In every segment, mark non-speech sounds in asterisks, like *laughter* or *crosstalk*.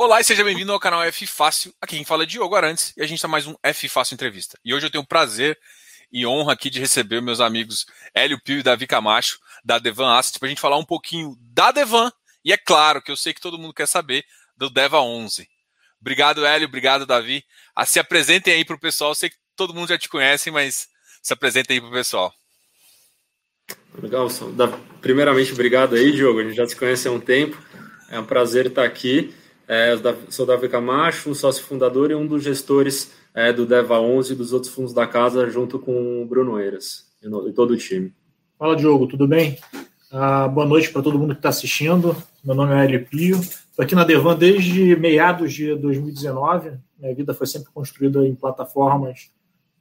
Olá e seja bem-vindo ao canal F Fácil. Aqui quem fala é Diogo Arantes e a gente está mais um F Fácil Entrevista. E hoje eu tenho o prazer e honra aqui de receber meus amigos Hélio Pio e Davi Camacho, da Devan Asset, para a gente falar um pouquinho da Devan e é claro que eu sei que todo mundo quer saber do Deva 11. Obrigado, Hélio, obrigado, Davi. Ah, se apresentem aí para o pessoal, eu sei que todo mundo já te conhece, mas se apresentem aí para o pessoal. Legal, primeiramente, obrigado aí, Diogo, a gente já se conhece há um tempo, é um prazer estar aqui. É, sou Davi Camacho, sócio fundador e um dos gestores é, do Deva 11 e dos outros fundos da casa, junto com o Bruno Eiras e, todo o time. Fala, Diogo, tudo bem? Ah, boa noite para todo mundo que está assistindo. Meu nome é Hélio Pio. Estou aqui na Devan desde meados de 2019. Minha vida foi sempre construída em plataformas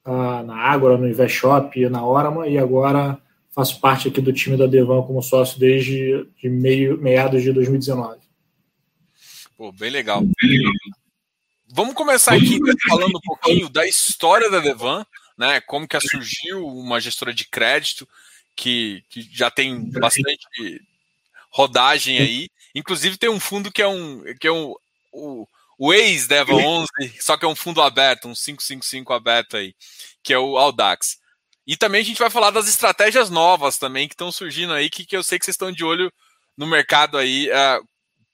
ah, na Ágora, no InvestShop, na Orama, e agora faço parte aqui do time da Devan como sócio desde de meio, meados de 2019. Pô, bem legal. Vamos começar aqui falando um pouquinho da história da Devan, né? Como que surgiu uma gestora de crédito que, que já tem bastante rodagem aí. Inclusive tem um fundo que é um que é um o, o ex Deva 11, só que é um fundo aberto, um 555 aberto aí, que é o Audax. E também a gente vai falar das estratégias novas também que estão surgindo aí, que, que eu sei que vocês estão de olho no mercado aí, uh,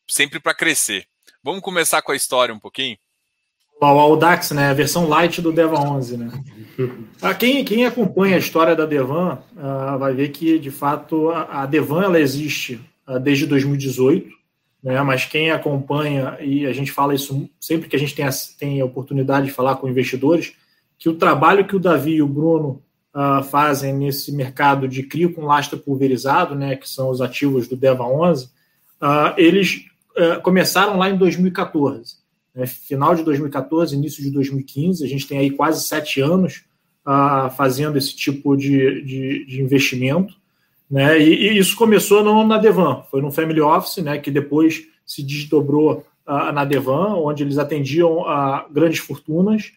sempre para crescer. Vamos começar com a história um pouquinho? O Audax, né? A versão light do Deva 11, né? *laughs* Ah, quem, quem acompanha a história da Devan uh, vai ver que, de fato, a, a Devan ela existe uh, desde 2018, né? Mas quem acompanha, e a gente fala isso sempre que a gente tem a, tem a oportunidade de falar com investidores, que o trabalho que o Davi e o Bruno uh, fazem nesse mercado de crio com lastro pulverizado, né? Que são os ativos do Deva 11, eles eh, começaram lá em 2014. Né? Final de 2014, início de 2015, a gente tem aí quase sete anos uh, fazendo esse tipo de, de, de investimento. Né? E, e, isso começou não na Devan, foi no Family Office, né? que depois se desdobrou uh, na Devan, onde eles atendiam a grandes fortunas.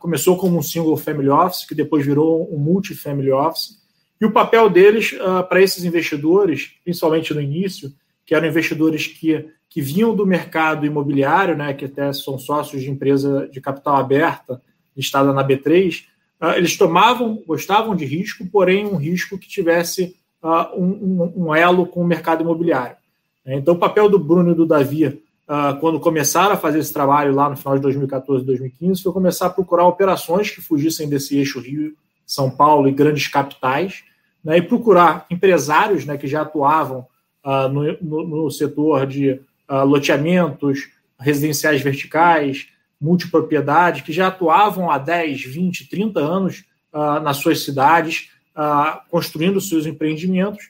Começou como um single family office, que depois virou um multi-family office. E o papel deles para esses investidores, principalmente no início, que eram investidores que, que vinham do mercado imobiliário, né, que até são sócios de empresa de capital aberta, listada na B3, uh, ah, eles tomavam, gostavam de risco, porém um risco que tivesse uh, um, um, elo com o mercado imobiliário. Então, o papel do Bruno e do Davi, uh, quando começaram a fazer esse trabalho lá no final de 2014 e 2015, foi começar a procurar operações que fugissem desse eixo Rio, São Paulo e grandes capitais, né, e procurar empresários né, que já atuavam uh, no, setor de uh, loteamentos residenciais verticais, multipropriedade, que já atuavam há 10, 20, 30 anos uh, nas suas cidades, construindo seus empreendimentos,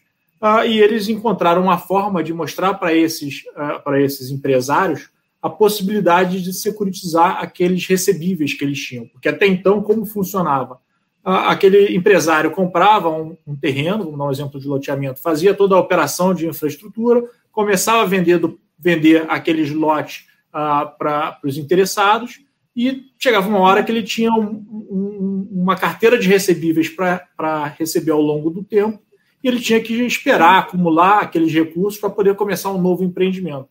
e eles encontraram uma forma de mostrar para esses, para esses empresários a possibilidade de securitizar aqueles recebíveis que eles tinham. Porque até então, como funcionava? Aquele empresário comprava um, um, terreno, vamos dar um exemplo de loteamento, fazia toda a operação de infraestrutura, começava a vender, do, vender aqueles lotes uh, para os interessados e chegava uma hora que ele tinha um, um, uma carteira de recebíveis para receber ao longo do tempo e ele tinha que esperar acumular aqueles recursos para poder começar um novo empreendimento.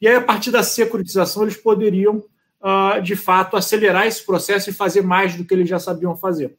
E aí, a partir da securitização, eles poderiam, uh, de fato, acelerar esse processo e fazer mais do que eles já sabiam fazer.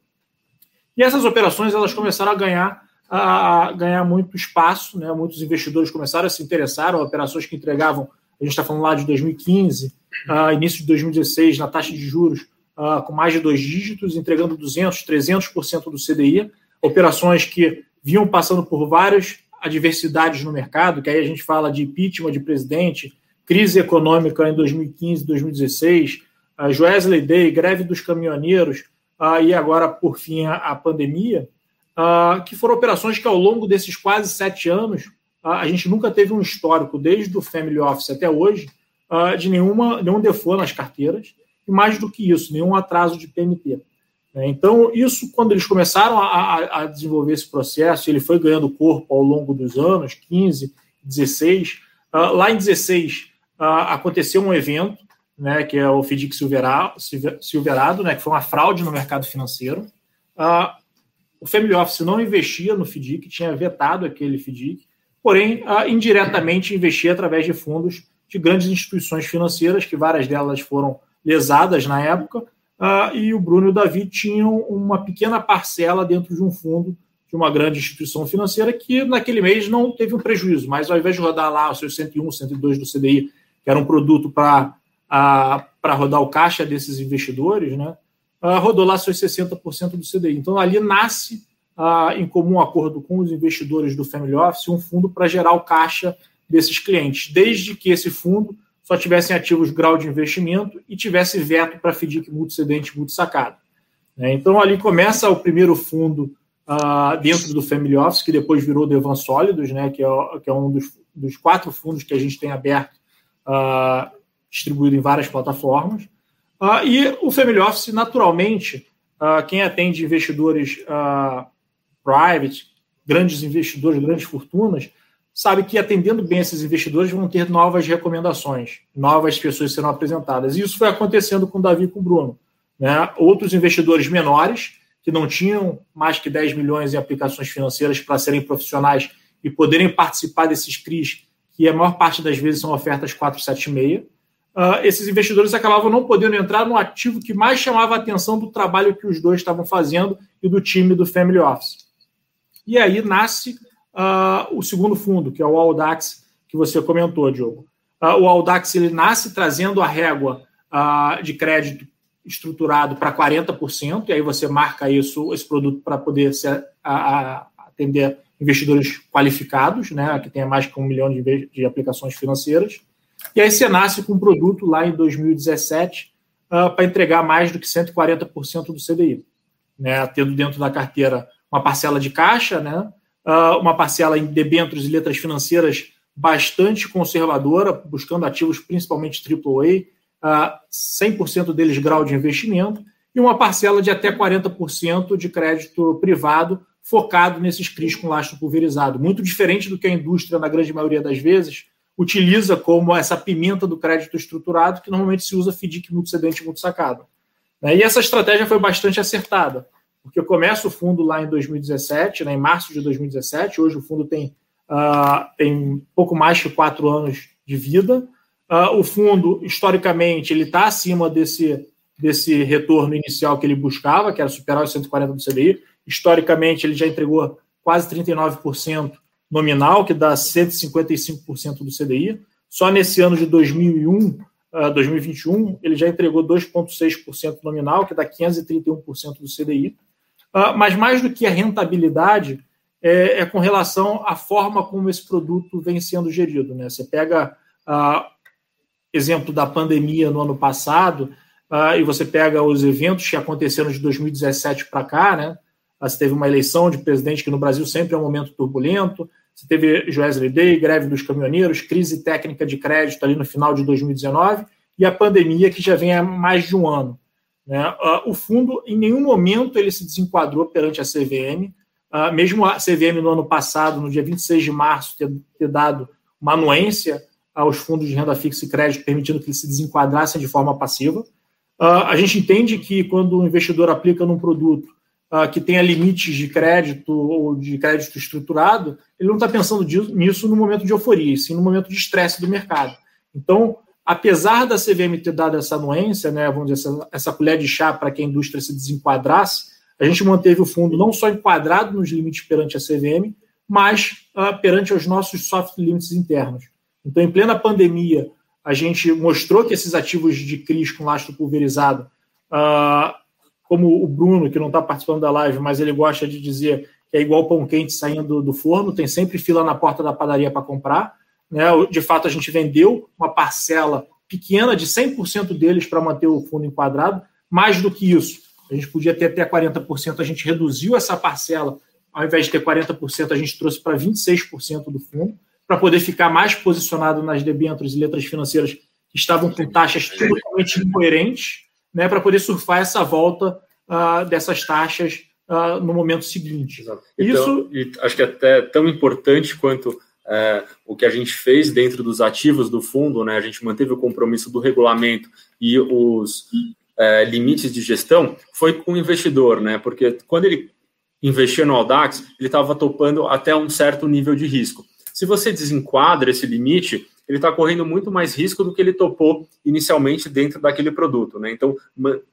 E essas operações elas começaram a ganhar, a ganhar muito espaço, né? muitos investidores começaram a se interessar, operações que entregavam, a gente está falando lá de 2015, uh, início de 2016, na taxa de juros uh, com mais de dois dígitos, entregando 200%, 300% do CDI, operações que vinham passando por várias adversidades no mercado, que aí a gente fala de impeachment de presidente, crise econômica em 2015, 2016, uh, Joesley Day, greve dos caminhoneiros, uh, e agora, por fim, a, a pandemia, uh, que foram operações que, ao longo desses quase sete anos, uh, a gente nunca teve um histórico, desde o Family Office até hoje, de nenhuma, nenhum default nas carteiras, e mais do que isso, nenhum atraso de PMT. Né? Então, isso, quando eles começaram a, a, desenvolver esse processo, ele foi ganhando corpo ao longo dos anos, 15, 16. lá em 16, aconteceu um evento né, que é o FDIC Silverado, né, que foi uma fraude no mercado financeiro. Uh, o Family Office não investia no FDIC, tinha vetado aquele FDIC, porém, uh, indiretamente investia através de fundos de grandes instituições financeiras, que várias delas foram lesadas na época, uh, e o Bruno e o Davi tinham uma pequena parcela dentro de um fundo de uma grande instituição financeira que naquele mês não teve um prejuízo, mas ao invés de rodar lá os seus 101, 102 do CDI, que era um produto para uh, rodar o caixa desses investidores, né, uh, rodou lá seus 60% do CDI. Então ali nasce, uh, em comum acordo com os investidores do Family Office, um fundo para gerar o caixa desses clientes, desde que esse fundo só tivessem ativos grau de investimento e tivesse veto para FDIC multicedente multisacado. Né? Então, ali começa o primeiro fundo uh, dentro do Family Office, que depois virou Devan Sólidos, né? que, é, que é um dos, dos, quatro fundos que a gente tem aberto, uh, distribuído em várias plataformas. Uh, e o Family Office, naturalmente, quem atende investidores private, grandes investidores, grandes fortunas, sabe que atendendo bem esses investidores vão ter novas recomendações, novas pessoas serão apresentadas. E isso foi acontecendo com o Davi e com o Bruno. Né? Outros investidores menores, que não tinham mais que 10 milhões em aplicações financeiras para serem profissionais e poderem participar desses CRIs, que a maior parte das vezes são ofertas 476, uh, esses investidores acabavam não podendo entrar no ativo que mais chamava a atenção do trabalho que os dois estavam fazendo e do time do Family Office. E aí nasce uh, o segundo fundo, que é o Audax, que você comentou, Diogo. Uh, o Audax ele nasce trazendo a régua de crédito estruturado para 40%, e aí você marca isso, esse produto para poder ser, a, a, atender investidores qualificados, né, que tenha mais de um milhão de, de aplicações financeiras. E aí você nasce com um produto lá em 2017 uh, para entregar mais do que 140% do CDI, né, tendo dentro da carteira uma parcela de caixa, né, uh, uma parcela em debêntures e letras financeiras bastante conservadora, buscando ativos principalmente AAA, uh, 100% deles grau de investimento, e uma parcela de até 40% de crédito privado focado nesses CRIs com lastro pulverizado. Muito diferente do que a indústria, na grande maioria das vezes, utiliza como essa pimenta do crédito estruturado, que normalmente se usa FDIC multicedente multisacado. Né? E essa estratégia foi bastante acertada porque começa o fundo lá em 2017, né, em março de 2017. Hoje o fundo tem, uh, tem pouco mais de quatro anos de vida. Uh, o fundo, historicamente, ele está acima desse, desse retorno inicial que ele buscava, que era superar os 140 do CDI. Historicamente, ele já entregou quase 39% nominal, que dá 155% do CDI. Só nesse ano de 2001, uh, 2021, ele já entregou 2,6% nominal, que dá 531% do CDI. Ah, mas mais do que a rentabilidade, é, é, com relação à forma como esse produto vem sendo gerido. Né? Você pega uh, exemplo da pandemia no ano passado uh, e você pega os eventos que aconteceram de 2017 para cá, né? Você teve uma eleição de presidente que no Brasil sempre é um momento turbulento. Você teve Joesley Day, greve dos caminhoneiros, crise técnica de crédito ali no final de 2019 e a pandemia que já vem há mais de um ano. Né? Uh, o fundo, em nenhum momento, ele se desenquadrou perante a CVM. Ah, mesmo a CVM, no ano passado, no dia 26 de março, ter, dado uma anuência aos fundos de renda fixa e crédito, permitindo que eles se desenquadrassem de forma passiva. Uh, a gente entende que quando o investidor aplica num produto que tenha limites de crédito ou de crédito estruturado, ele não está pensando nisso no momento de euforia, sim no momento de estresse do mercado. Então, apesar da CVM ter dado essa anuência, né, vamos dizer, essa, essa colher de chá para que a indústria se desenquadrasse, a gente manteve o fundo não só enquadrado nos limites perante a CVM, mas uh, perante os nossos soft limits internos. Então, em plena pandemia, a gente mostrou que esses ativos de CRIs com lastro pulverizado, uh, como o Bruno, que não está participando da live, mas ele gosta de dizer que é igual pão quente saindo do forno, tem sempre fila na porta da padaria para comprar. Né? De fato, a gente vendeu uma parcela pequena de 100% deles para manter o fundo enquadrado. Mais do que isso, a gente podia ter até 40%, a gente reduziu essa parcela. Ao invés de ter 40%, a gente trouxe para 26% do fundo, para poder ficar mais posicionado nas debêntures e letras financeiras que estavam com taxas totalmente incoerentes, né, para poder surfar essa volta uh, dessas taxas uh, no momento seguinte. Exato. Então, Isso acho que é até tão importante quanto é, o que a gente fez dentro dos ativos do fundo, né, a gente manteve o compromisso do regulamento e os é, limites de gestão, foi com o investidor, né, porque quando ele investia no Audax, ele estava topando até um certo nível de risco. Se você desenquadra esse limite, ele está correndo muito mais risco do que ele topou inicialmente dentro daquele produto. Né? Então,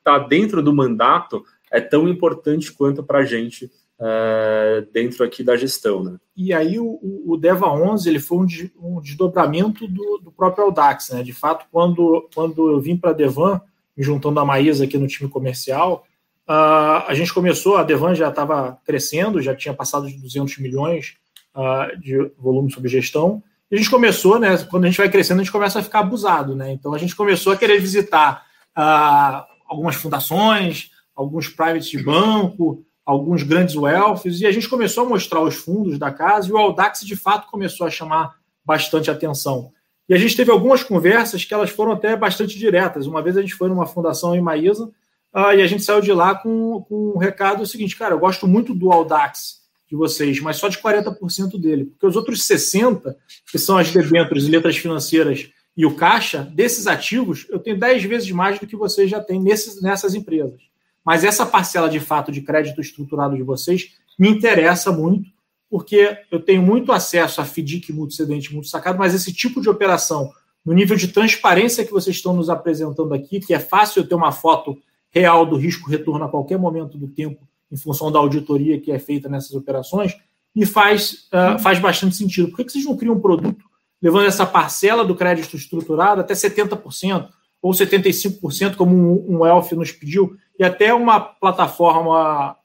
tá dentro do mandato é tão importante quanto para a gente é, dentro aqui da gestão. Né? E aí o, o Deva 11 ele foi um, um desdobramento do, do, próprio Audax. Né? De fato, quando, quando eu vim para a Devan, me juntando a Maísa aqui no time comercial, uh, a gente começou, a Devan já estava crescendo, já tinha passado de 200 milhões uh, de volume sob gestão, a gente começou, né, quando a gente vai crescendo, a gente começa a ficar abusado. Né? Então a gente começou a querer visitar uh, algumas fundações, alguns privates de banco, alguns grandes wealths, e a gente começou a mostrar os fundos da casa, e o Audax, de fato, começou a chamar bastante atenção. E a gente teve algumas conversas que elas foram até bastante diretas. Uma vez a gente foi numa fundação em Maísa, uh, e a gente saiu de lá com, com um recado seguinte, cara, eu gosto muito do Audax de vocês, mas só de 40% dele, porque os outros 60%, que são as debêntures letras financeiras e o caixa, desses ativos, eu tenho 10 vezes mais do que vocês já têm nesses, nessas empresas. Mas essa parcela de fato de crédito estruturado de vocês me interessa muito, porque eu tenho muito acesso a FDIC multicedente, muito sacado, mas esse tipo de operação, no nível de transparência que vocês estão nos apresentando aqui, que é fácil eu ter uma foto real do risco retorno a qualquer momento do tempo, em função da auditoria que é feita nessas operações, me faz, uh, faz bastante sentido. Por que, que vocês não criam um produto levando essa parcela do crédito estruturado até 70%? ou 75%, como um, um Elf nos pediu, e até uma plataforma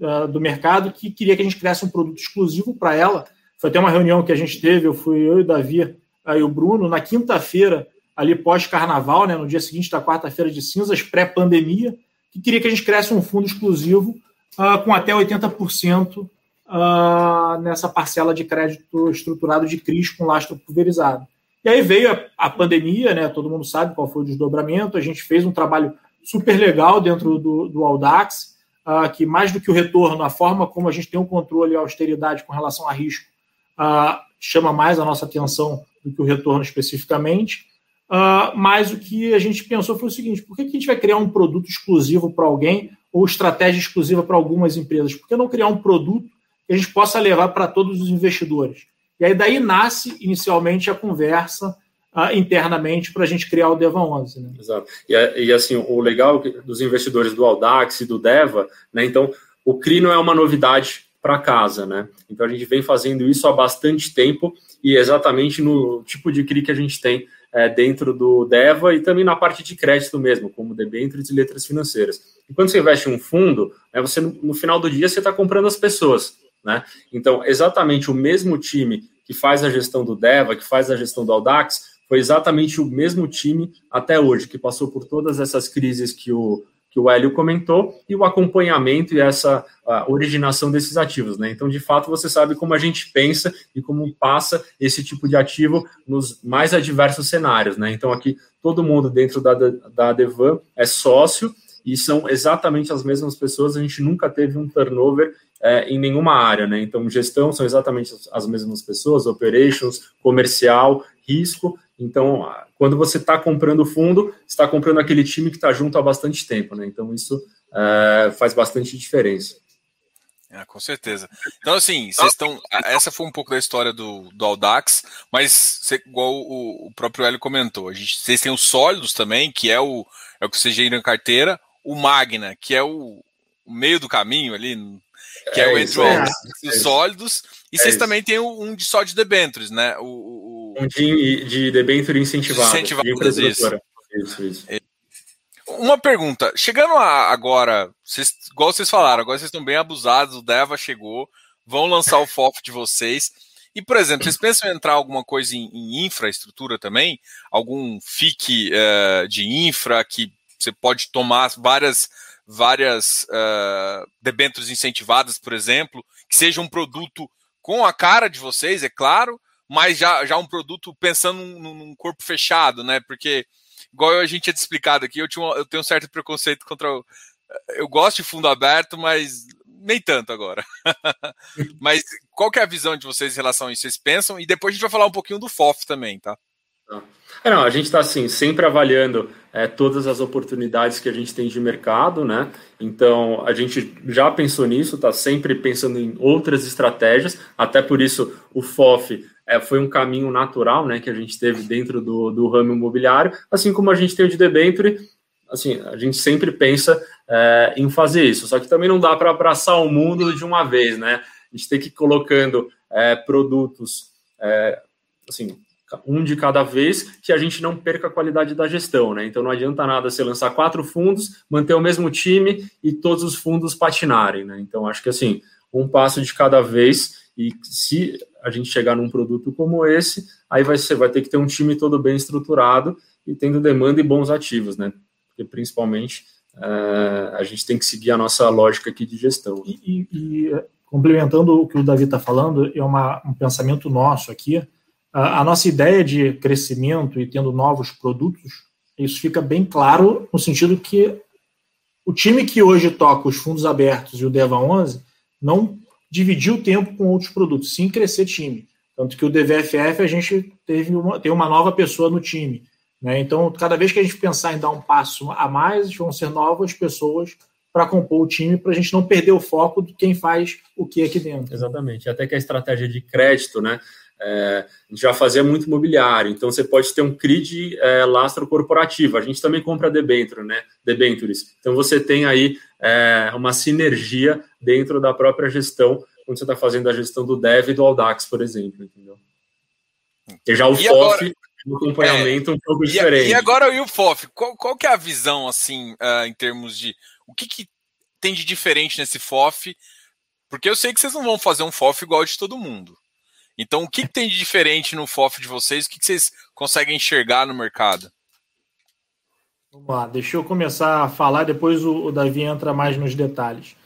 uh, do mercado que queria que a gente criasse um produto exclusivo para ela. Foi até uma reunião que a gente teve, eu fui eu e o Davi aí o Bruno, na quinta-feira, ali pós-carnaval, né, no dia seguinte da quarta-feira de cinzas, pré-pandemia, que queria que a gente criasse um fundo exclusivo uh, com até 80% uh, ah, nessa parcela de crédito estruturado de CRIs com lastro pulverizado. E aí veio a, a, pandemia, né? Todo mundo sabe qual foi o desdobramento. A gente fez um trabalho super legal dentro do, do Audax, uh, que mais do que o retorno, a forma como a gente tem um controle e a austeridade com relação a risco chama mais a nossa atenção do que o retorno especificamente. Uh, mas o que a gente pensou foi o seguinte: por que, que a gente vai criar um produto exclusivo para alguém ou estratégia exclusiva para algumas empresas? Por que não criar um produto que a gente possa levar para todos os investidores? E aí daí nasce inicialmente a conversa uh, internamente para a gente criar o Deva 11. Né? Exato. E, e, assim, o legal dos investidores do Audax e do Deva, né? Então, o CRI não é uma novidade para casa, né? Então a gente vem fazendo isso há bastante tempo e exatamente no tipo de CRI que a gente tem é, dentro do DEVA e também na parte de crédito mesmo, como debêntures e letras financeiras. E quando você investe em um fundo, né, você no final do dia você está comprando as pessoas. Né? Então, exatamente o mesmo time que faz a gestão do Deva, que faz a gestão do Audax, foi exatamente o mesmo time até hoje, que passou por todas essas crises que o, que o Hélio comentou, e o acompanhamento e essa originação desses ativos. Né? Então, de fato, você sabe como a gente pensa e como passa esse tipo de ativo nos mais adversos cenários. Né? Então, aqui, todo mundo dentro da, da Devan é sócio, e são exatamente as mesmas pessoas, a gente nunca teve um turnover é, em nenhuma área, né? Então, gestão são exatamente as mesmas pessoas, operations, comercial, risco. Então, quando você está comprando fundo, está comprando aquele time que está junto há bastante tempo, né? Então, isso é, faz bastante diferença. É, com certeza. Então, assim, vocês estão. Essa foi um pouco da história do, do Audax, mas igual o, o próprio Hélio comentou, a gente, vocês têm os sólidos também, que é o, é o que vocês geram carteira, o Magna, que é o, o meio do caminho ali, que é, é o entre é, os sólidos, e vocês também têm um de só de debentures, né? O, o, um de, de debenture incentivado. Incentivado, de isso. Isso, isso. É. Uma pergunta, chegando a, agora, vocês, igual vocês falaram, agora vocês estão bem abusados, o Deva chegou, vão lançar o FOF de vocês, e, por exemplo, vocês pensam em entrar alguma coisa em, em infraestrutura também? Algum FIC uh, de infra que você pode tomar várias várias uh, debêntures incentivadas, por exemplo, que seja um produto com a cara de vocês, é claro, mas já, já um produto pensando num, num corpo fechado, né? Porque, igual a gente tinha te explicado aqui, eu, tinha, eu tenho um certo preconceito contra. O, eu gosto de fundo aberto, mas nem tanto agora. *laughs* mas qual que é a visão de vocês em relação a isso? Vocês pensam? E depois a gente vai falar um pouquinho do FOF também, tá? É, não, a gente está assim, sempre avaliando é, todas as oportunidades que a gente tem de mercado, né? Então a gente já pensou nisso, está sempre pensando em outras estratégias, até por isso o FOF é, foi um caminho natural né, que a gente teve dentro do, do ramo imobiliário, assim como a gente tem o de debenture, assim, a gente sempre pensa é, em fazer isso, só que também não dá para abraçar o mundo de uma vez, né? A gente tem que ir colocando é, produtos, é, assim, um de cada vez, que a gente não perca a qualidade da gestão, né? Então não adianta nada você lançar quatro fundos, manter o mesmo time e todos os fundos patinarem, né? Então acho que assim, um passo de cada vez e se a gente chegar num produto como esse, aí vai ser, vai ter que ter um time todo bem estruturado e tendo demanda e bons ativos, né? Porque principalmente uh, a gente tem que seguir a nossa lógica aqui de gestão. E, e, e complementando o que o Davi está falando, é uma, um pensamento nosso aqui. A, nossa ideia de crescimento e tendo novos produtos, isso fica bem claro no sentido que o time que hoje toca os fundos abertos e o Deva 11 não dividir o tempo com outros produtos, sim crescer time. Tanto que o DVFF a gente teve uma, tem uma nova pessoa no time. Né? Então, cada vez que a gente pensar em dar um passo a mais, vão ser novas pessoas para compor o time, para a gente não perder o foco de quem faz o que aqui dentro. Exatamente. Até que a estratégia de crédito, né? É, já fazia muito imobiliário, então você pode ter um CRID é, lastro corporativo. A gente também compra debenture, né? Debentures. Então você tem aí é, uma sinergia dentro da própria gestão, quando você está fazendo a gestão do Dev e do Audax, por exemplo, entendeu? E já o e FOF, agora, o acompanhamento é, um pouco e, diferente. E agora o FOF, qual, qual que é a visão, assim, uh, em termos de... O que, que tem de diferente nesse FOF? Porque eu sei que vocês não vão fazer um FOF igual de todo mundo. Então, o que, que tem de diferente no FOF de vocês? O que, que vocês conseguem enxergar no mercado? Vamos lá, deixa eu começar a falar, depois o, o Davi entra mais nos detalhes.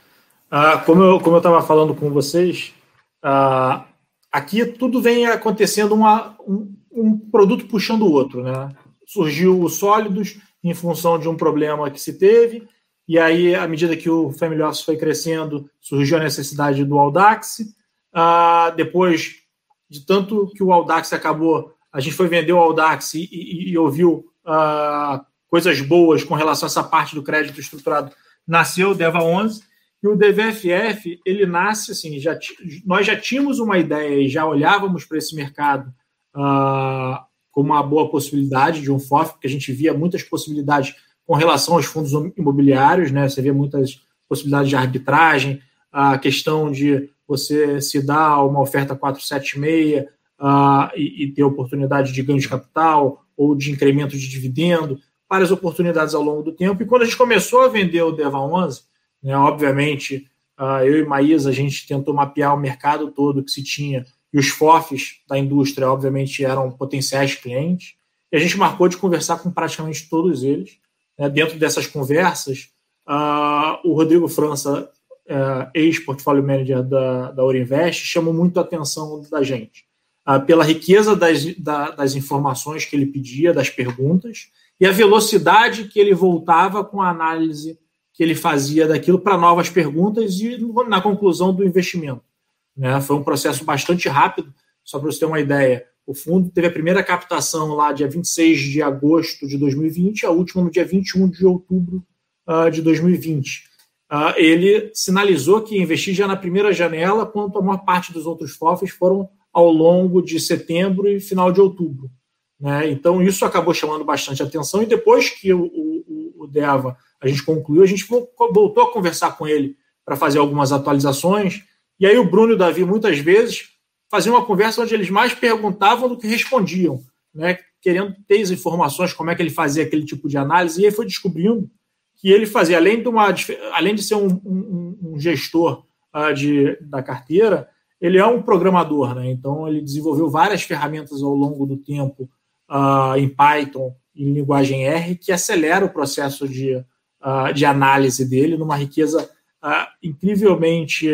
Ah, como eu estava falando com vocês, ah, aqui tudo vem acontecendo uma, um, um, produto puxando o outro. Né? Surgiu o Sólidos em função de um problema que se teve, e aí, à medida que o Family Office foi crescendo, surgiu a necessidade do Audax. Ah, depois de tanto que o Audax acabou, a gente foi vender o Audax e, e, e ouviu uh, coisas boas com relação a essa parte do crédito estruturado, nasceu o DEVA 11 e o DVFF, ele nasce assim, já nós já tínhamos uma ideia e já olhávamos para esse mercado uh, como uma boa possibilidade de um FOF, porque a gente via muitas possibilidades com relação aos fundos imobiliários, né? Você via muitas possibilidades de arbitragem, a questão de você se dar uma oferta 476 uh, e, e ter oportunidade de ganho de capital ou de incremento de dividendo várias oportunidades ao longo do tempo. E quando a gente começou a vender o Deva 11, né, obviamente, uh, eu e Maísa, a gente tentou mapear o mercado todo que se tinha, e os FOFs da indústria, obviamente, eram potenciais clientes, e a gente marcou de conversar com praticamente todos eles. Né, dentro dessas conversas, uh, o Rodrigo França, uh, ex-portfólio manager da, da Orinvest, chamou muito a atenção da gente. Uh, pela riqueza das, da, das informações que ele pedia, das perguntas, e a velocidade que ele voltava com a análise que ele fazia daquilo para novas perguntas e na conclusão do investimento. Né? Foi um processo bastante rápido, só para você ter uma ideia. O fundo teve a primeira captação lá dia 26 de agosto de 2020, a última no dia 21 de outubro uh, de 2020. Ah, ele sinalizou que investir já na primeira janela, quanto a maior parte dos outros FOFs foram ao longo de setembro e final de outubro. Né? Então, isso acabou chamando bastante atenção. E depois que o, o, o DEVA a gente concluiu, a gente voltou a conversar com ele para fazer algumas atualizações. E aí, o Bruno e o Davi, muitas vezes, faziam uma conversa onde eles mais perguntavam do que respondiam, né? querendo ter as informações, como é que ele fazia aquele tipo de análise. E aí foi descobrindo que ele fazia, além de, uma, além de ser um, um, um gestor uh, de, da carteira, ele é um programador, né? Então ele desenvolveu várias ferramentas ao longo do tempo uh, em Python, em linguagem R, que acelera o processo de, uh, de análise dele numa riqueza incrivelmente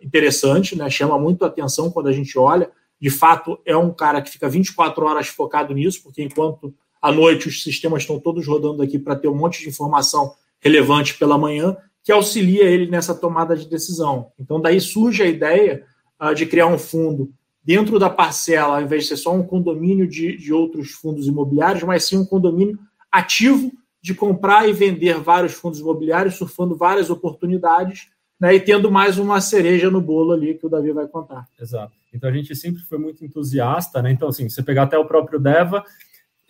interessante, né? chama muito a atenção quando a gente olha. De fato, é um cara que fica 24 horas focado nisso, porque enquanto à noite os sistemas estão todos rodando aqui para ter um monte de informação relevante pela manhã, que auxilia ele nessa tomada de decisão. Então, daí surge a ideia uh, de criar um fundo dentro da parcela, ao invés de ser só um condomínio de, de outros fundos imobiliários, mas sim um condomínio ativo de comprar e vender vários fundos imobiliários, surfando várias oportunidades né, e tendo mais uma cereja no bolo ali que o Davi vai contar. Exato. Então a gente sempre foi muito entusiasta, né? Então, assim, você pegar até o próprio Deva,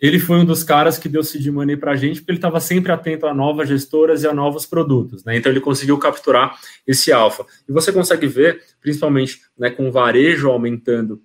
ele foi um dos caras que deu seed money para a gente, porque ele estava sempre atento a novas gestoras e a novos produtos, né? Então ele conseguiu capturar esse alfa. E você consegue ver, principalmente né, com o varejo aumentando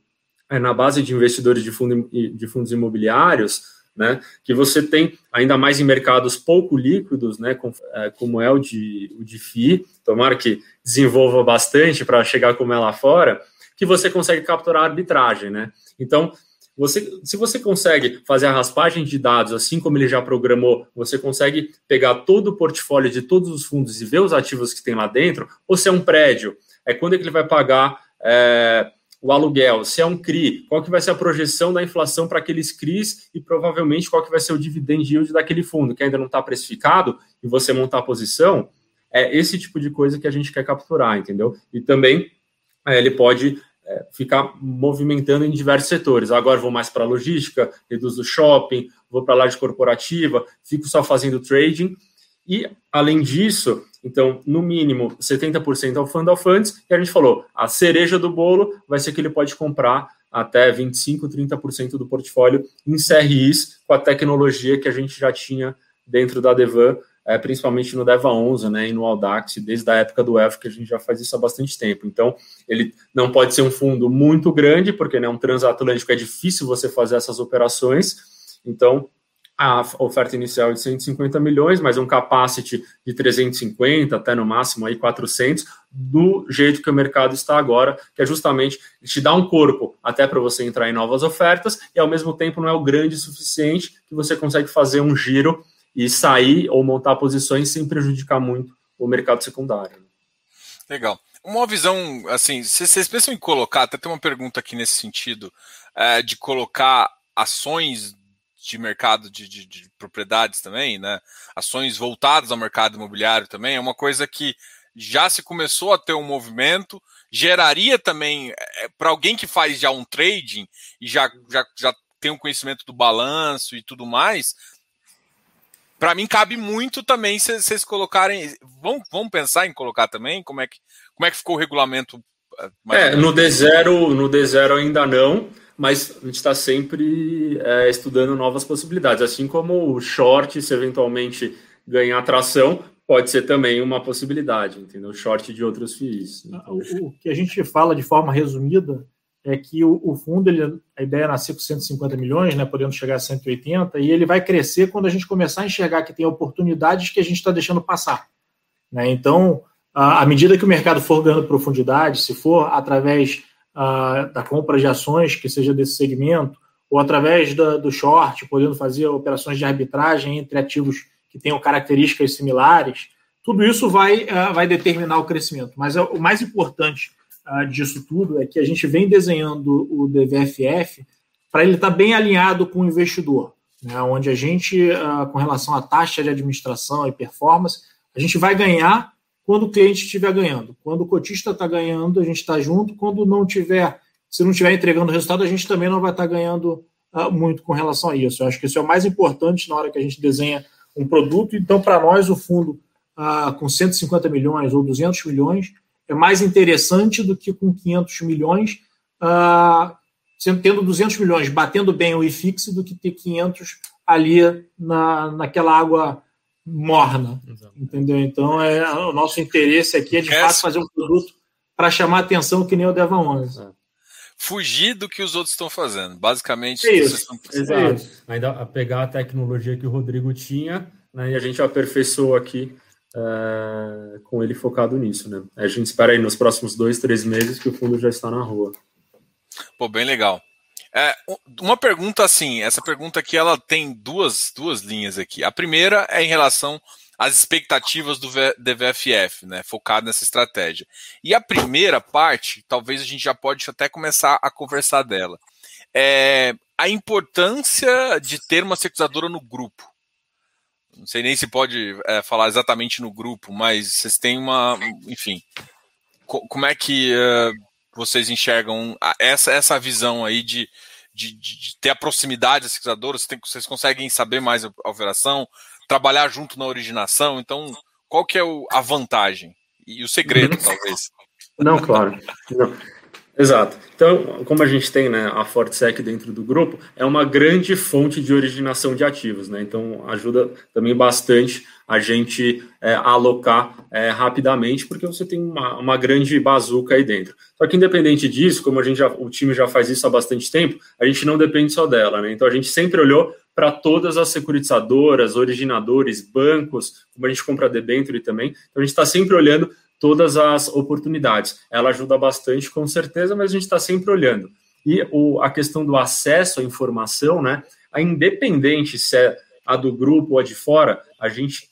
é, na base de investidores de, fundo, de fundos imobiliários, né, que você tem ainda mais em mercados pouco líquidos, né, com, é, como é o de, o de FI, tomara que desenvolva bastante para chegar como é lá fora, que você consegue capturar arbitragem, né? Então, você, se você consegue fazer a raspagem de dados, assim como ele já programou, você consegue pegar todo o portfólio de todos os fundos e ver os ativos que tem lá dentro, ou se é um prédio, é quando é que ele vai pagar é, o aluguel, se é um CRI, qual que vai ser a projeção da inflação para aqueles CRIs e provavelmente qual que vai ser o dividend yield daquele fundo, que ainda não está precificado, e você montar a posição, é esse tipo de coisa que a gente quer capturar, entendeu? E também é, ele pode é, ficar movimentando em diversos setores. Agora vou mais para logística, reduzo o shopping, vou para a laje corporativa, fico só fazendo trading. E, além disso, então, no mínimo, 70% ao fund of funds, e a gente falou, a cereja do bolo vai ser que ele pode comprar até 25%, 30% do portfólio em CRIs com a tecnologia que a gente já tinha dentro da Devan é, principalmente no Deva 11 né, e no Audax, desde a época do EF, que a gente já faz isso há bastante tempo. Então, ele não pode ser um fundo muito grande, porque né, um transatlântico é difícil você fazer essas operações. Então, a oferta inicial é de 150 milhões, mas um capacity de 350 até no máximo aí 400, do jeito que o mercado está agora, que é justamente te dá um corpo até para você entrar em novas ofertas e ao mesmo tempo não é o grande o suficiente que você consegue fazer um giro e sair ou montar posições sem prejudicar muito o mercado secundário. Legal. Uma visão, assim, vocês pensam em colocar, até tem uma pergunta aqui nesse sentido, é, de colocar ações de mercado de, de, de, propriedades também, né? Ações voltadas ao mercado imobiliário também, é uma coisa que já se começou a ter um movimento, geraria também, é, para alguém que faz já um trading e já, já, já tem um conhecimento do balanço e tudo mais, para mim cabe muito também se vocês colocarem. Vamos, vamos pensar em colocar também como é que, como é que ficou o regulamento? Eh, é, no D0, no D0 ainda não, mas a gente está sempre é, estudando novas possibilidades. Assim como o short, se eventualmente ganhar atração, pode ser também uma possibilidade, entendeu? Short de outros FIIs. Então... O, o que a gente fala de forma resumida é que o, o fundo, ele, a ideia nascer com 150 milhões, né, podendo chegar a 180, e ele vai crescer quando a gente começar a enxergar que tem oportunidades que a gente está deixando passar. Né? Então, à medida que o mercado for ganhando profundidade, se for através uh, da compra de ações que seja desse segmento, ou através da, do short, podendo fazer operações de arbitragem entre ativos que tenham características similares, tudo isso vai, uh, vai determinar o crescimento. Mas é, o mais importante disso tudo é que a gente vem desenhando o DVFF para ele estar tá bem alinhado com o investidor, né? onde a gente, uh, com relação à taxa de administração e performance, a gente vai ganhar quando o cliente estiver ganhando. Quando o cotista está ganhando, a gente está junto. Quando não tiver, se não estiver entregando resultado, a gente também não vai estar tá ganhando uh, muito com relação a isso. Eu acho que isso é o mais importante na hora que a gente desenha um produto. Então, para nós, o fundo uh, com 150 milhões ou 200 milhões é mais interessante do que com 500 milhões, uh, sendo tendo 200 milhões batendo bem o IFIX do que ter 500 ali na, naquela água morna, Exato. entendeu? Então, é, o nosso interesse aqui é de fato fazer um produto para chamar atenção que nem o Deva 11. É. Fugir do que os outros estão fazendo, basicamente. É isso. Exato. Ainda pegar a tecnologia que o Rodrigo tinha né, e a gente aperfeiçoou aqui uh, com ele focado nisso, né? A gente espera aí nos próximos dois, três meses que o fundo já está na rua. Pô, bem legal. É, uma pergunta assim, essa pergunta aqui ela tem duas, duas linhas aqui. A primeira é em relação às expectativas do DVFF, né, focado nessa estratégia. E a primeira parte, talvez a gente já pode até começar a conversar dela. É a importância de ter uma securizadora no grupo não sei nem se pode é, falar exatamente no grupo, mas vocês têm uma, enfim, co como é que uh, vocês enxergam essa, essa visão aí de, de, de ter a proximidade das secretadoras, vocês, vocês conseguem saber mais a, a operação, trabalhar junto na originação, então qual que é o, a vantagem? e o segredo, uhum. talvez. Não, claro. Não. Exato. Então, como a gente tem né, a FortSec dentro do grupo, é uma grande fonte de originação de ativos, né? Então, ajuda também bastante a gente é, alocar é, rapidamente, porque você tem uma, uma grande bazuca aí dentro. Só que, independente disso, como a gente já, o time já faz isso há bastante tempo, a gente não depende só dela, né? Então, a gente sempre olhou para todas as securitizadoras, originadores, bancos, como a gente compra debênture também. Então, a gente está sempre olhando todas as oportunidades. Ela ajuda bastante, com certeza, mas a gente está sempre olhando. E o, a questão do acesso à informação, né? A independente se é a do grupo ou a de fora, a gente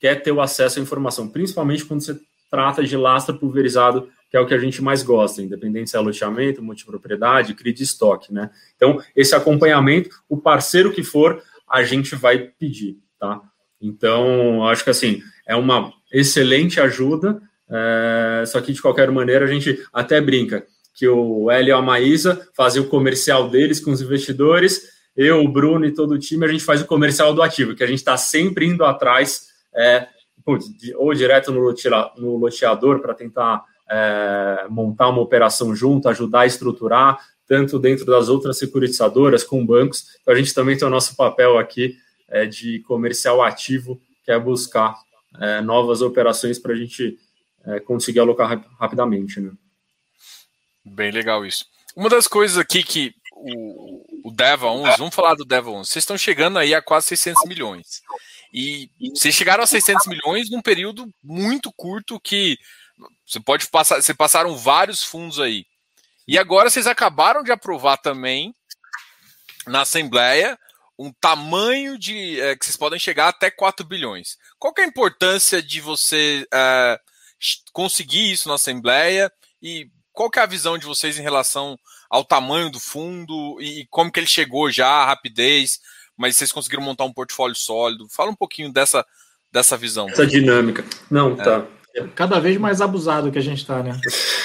quer ter o acesso à informação, principalmente quando você trata de lastro pulverizado, que é o que a gente mais gosta, independente se é loteamento, multipropriedade, CRI de estoque, né? Então, esse acompanhamento, o parceiro que for, a gente vai pedir, tá? Então, acho que assim, é uma excelente ajuda, é, só que, de qualquer maneira, a gente até brinca que o Hélio e a Maísa fazem o comercial deles com os investidores, eu, o Bruno e todo o time, a gente faz o comercial do ativo, que a gente está sempre indo atrás, é, ou direto no, loteador para tentar é, montar uma operação junto, ajudar a estruturar, tanto dentro das outras securitizadoras, com bancos. Então, a gente também tem o nosso papel aqui é, de comercial ativo, que é buscar é, novas operações para a gente é, conseguir alocar rap rapidamente. Né? Bem legal isso. Uma das coisas aqui que o, o Deva 11, vamos falar do Deva 11, vocês estão chegando aí a quase 600 milhões. E vocês chegaram a 600 milhões num período muito curto que você pode passar, vocês passaram vários fundos aí. E agora vocês acabaram de aprovar também na Assembleia um tamanho de é, que vocês podem chegar até 4 bilhões. Qual é a importância de você é, conseguir isso na Assembleia e qual que é a visão de vocês em relação ao tamanho do fundo e como que ele chegou já, a rapidez, mas vocês conseguiram montar um portfólio sólido. Fala um pouquinho dessa, dessa visão. Essa dinâmica. Não, é. tá. Cada vez mais abusado que a gente está, né?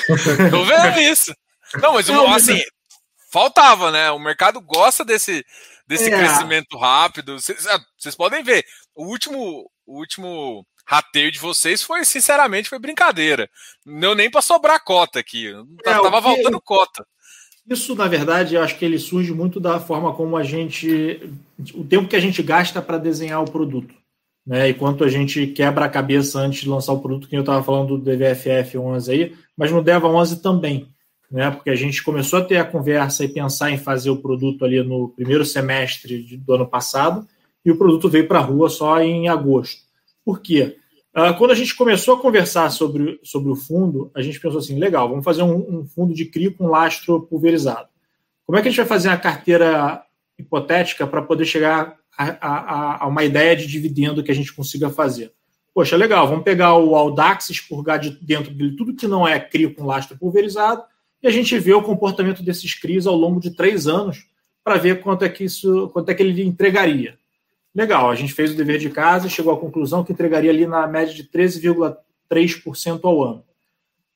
*laughs* Tô vendo isso. Não, mas Não, assim, faltava, né? O mercado gosta desse, desse é. crescimento rápido. Vocês, ah, vocês podem ver, o último, o último rateio de vocês foi, sinceramente, foi brincadeira. Não nem para sobrar cota aqui. É, tava voltando cota. Isso, na verdade, eu acho que ele surge muito da forma como a gente. o tempo que a gente gasta para desenhar o produto. Né, e quanto a gente quebra a cabeça antes de lançar o produto, que eu estava falando do DVFF 11 aí, mas no Deva 11 também, né, porque a gente começou a ter a conversa e pensar em fazer o produto ali no primeiro semestre do ano passado, e o produto veio para a rua só em agosto. Por quê? Uh, quando a gente começou a conversar sobre, sobre o fundo, a gente pensou assim: legal, vamos fazer um, um fundo de CRI com lastro pulverizado. Como é que a gente vai fazer uma carteira hipotética para poder chegar a, a, a, uma ideia de dividendo que a gente consiga fazer? Poxa, legal, vamos pegar o Audax, expurgar de dentro dele tudo que não é CRI com lastro pulverizado e a gente vê o comportamento desses CRIs ao longo de três anos para ver quanto é que isso, quanto é que ele entregaria. Legal, a gente fez o dever de casa e chegou à conclusão que entregaria ali na média de 13,3% ao ano.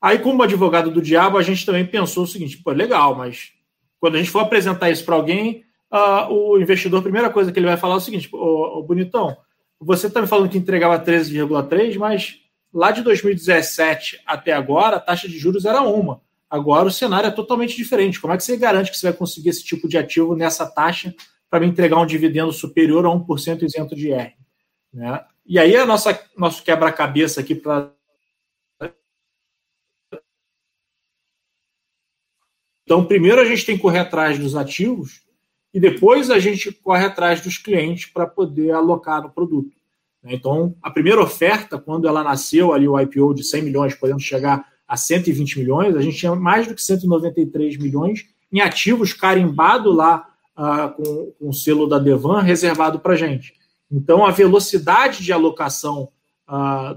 Aí, como advogado do diabo, a gente também pensou o seguinte: pô, legal, mas quando a gente for apresentar isso para alguém, uh, o investidor, a primeira coisa que ele vai falar é o seguinte: ô, bonitão, você está me falando que entregava 13,3%, mas lá de 2017 até agora, a taxa de juros era uma. Agora o cenário é totalmente diferente. Como é que você garante que você vai conseguir esse tipo de ativo nessa taxa para me entregar um dividendo superior a 1% isento de R. Né? E aí a nossa nosso quebra-cabeça aqui para Então, primeiro a gente tem que correr atrás dos ativos e depois a gente corre atrás dos clientes para poder alocar no produto. Né? Então, a primeira oferta, quando ela nasceu ali, o IPO de 100 milhões, podendo chegar a 120 milhões, a gente tinha mais do que 193 milhões em ativos carimbado lá com, com, o selo da Devan reservado para a gente. Então, a velocidade de alocação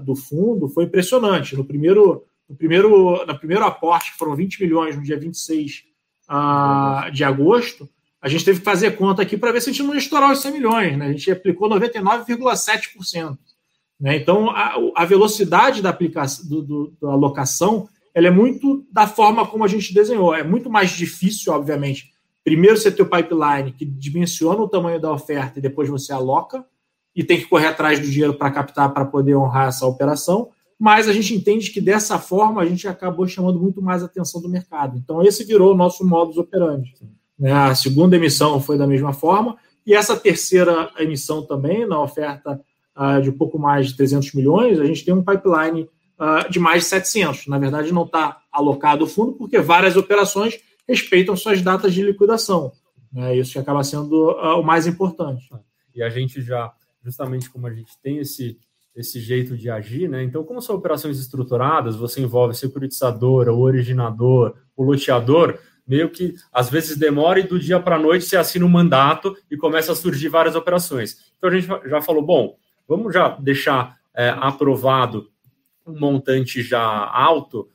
do fundo foi impressionante. No primeiro, no primeiro, na primeiro aporte, que foram 20 milhões no dia 26 de agosto, a gente teve que fazer conta aqui para ver se a gente não ia estourar os 100 milhões. Né? A gente aplicou 99,7%. Né? Então, a, a, velocidade da, aplicação, do, do, da alocação ela é muito da forma como a gente desenhou. É muito mais difícil, obviamente, Primeiro você tem o pipeline que dimensiona o tamanho da oferta e depois você aloca e tem que correr atrás do dinheiro para captar para poder honrar essa operação. mas a gente entende que dessa forma a gente acabou chamando muito mais atenção do mercado. Então, esse virou o nosso modus operandi. Né? A segunda emissão foi da mesma forma, e essa terceira emissão também, na oferta uh, de pouco mais de 300 milhões, a gente tem um pipeline uh, de mais de 700. Na verdade, não está alocado o fundo, porque várias operações respeitam suas datas de liquidação. Né? Isso que acaba sendo uh, o mais importante. E a gente já, justamente como a gente tem esse esse jeito de agir, né? Então, como são operações estruturadas, você envolve securitizador, o originador, o loteador, meio que às vezes demora e do dia para a noite você assina um mandato e começa a surgir várias operações. Então a gente já falou, bom, vamos já deixar é, aprovado um montante já alto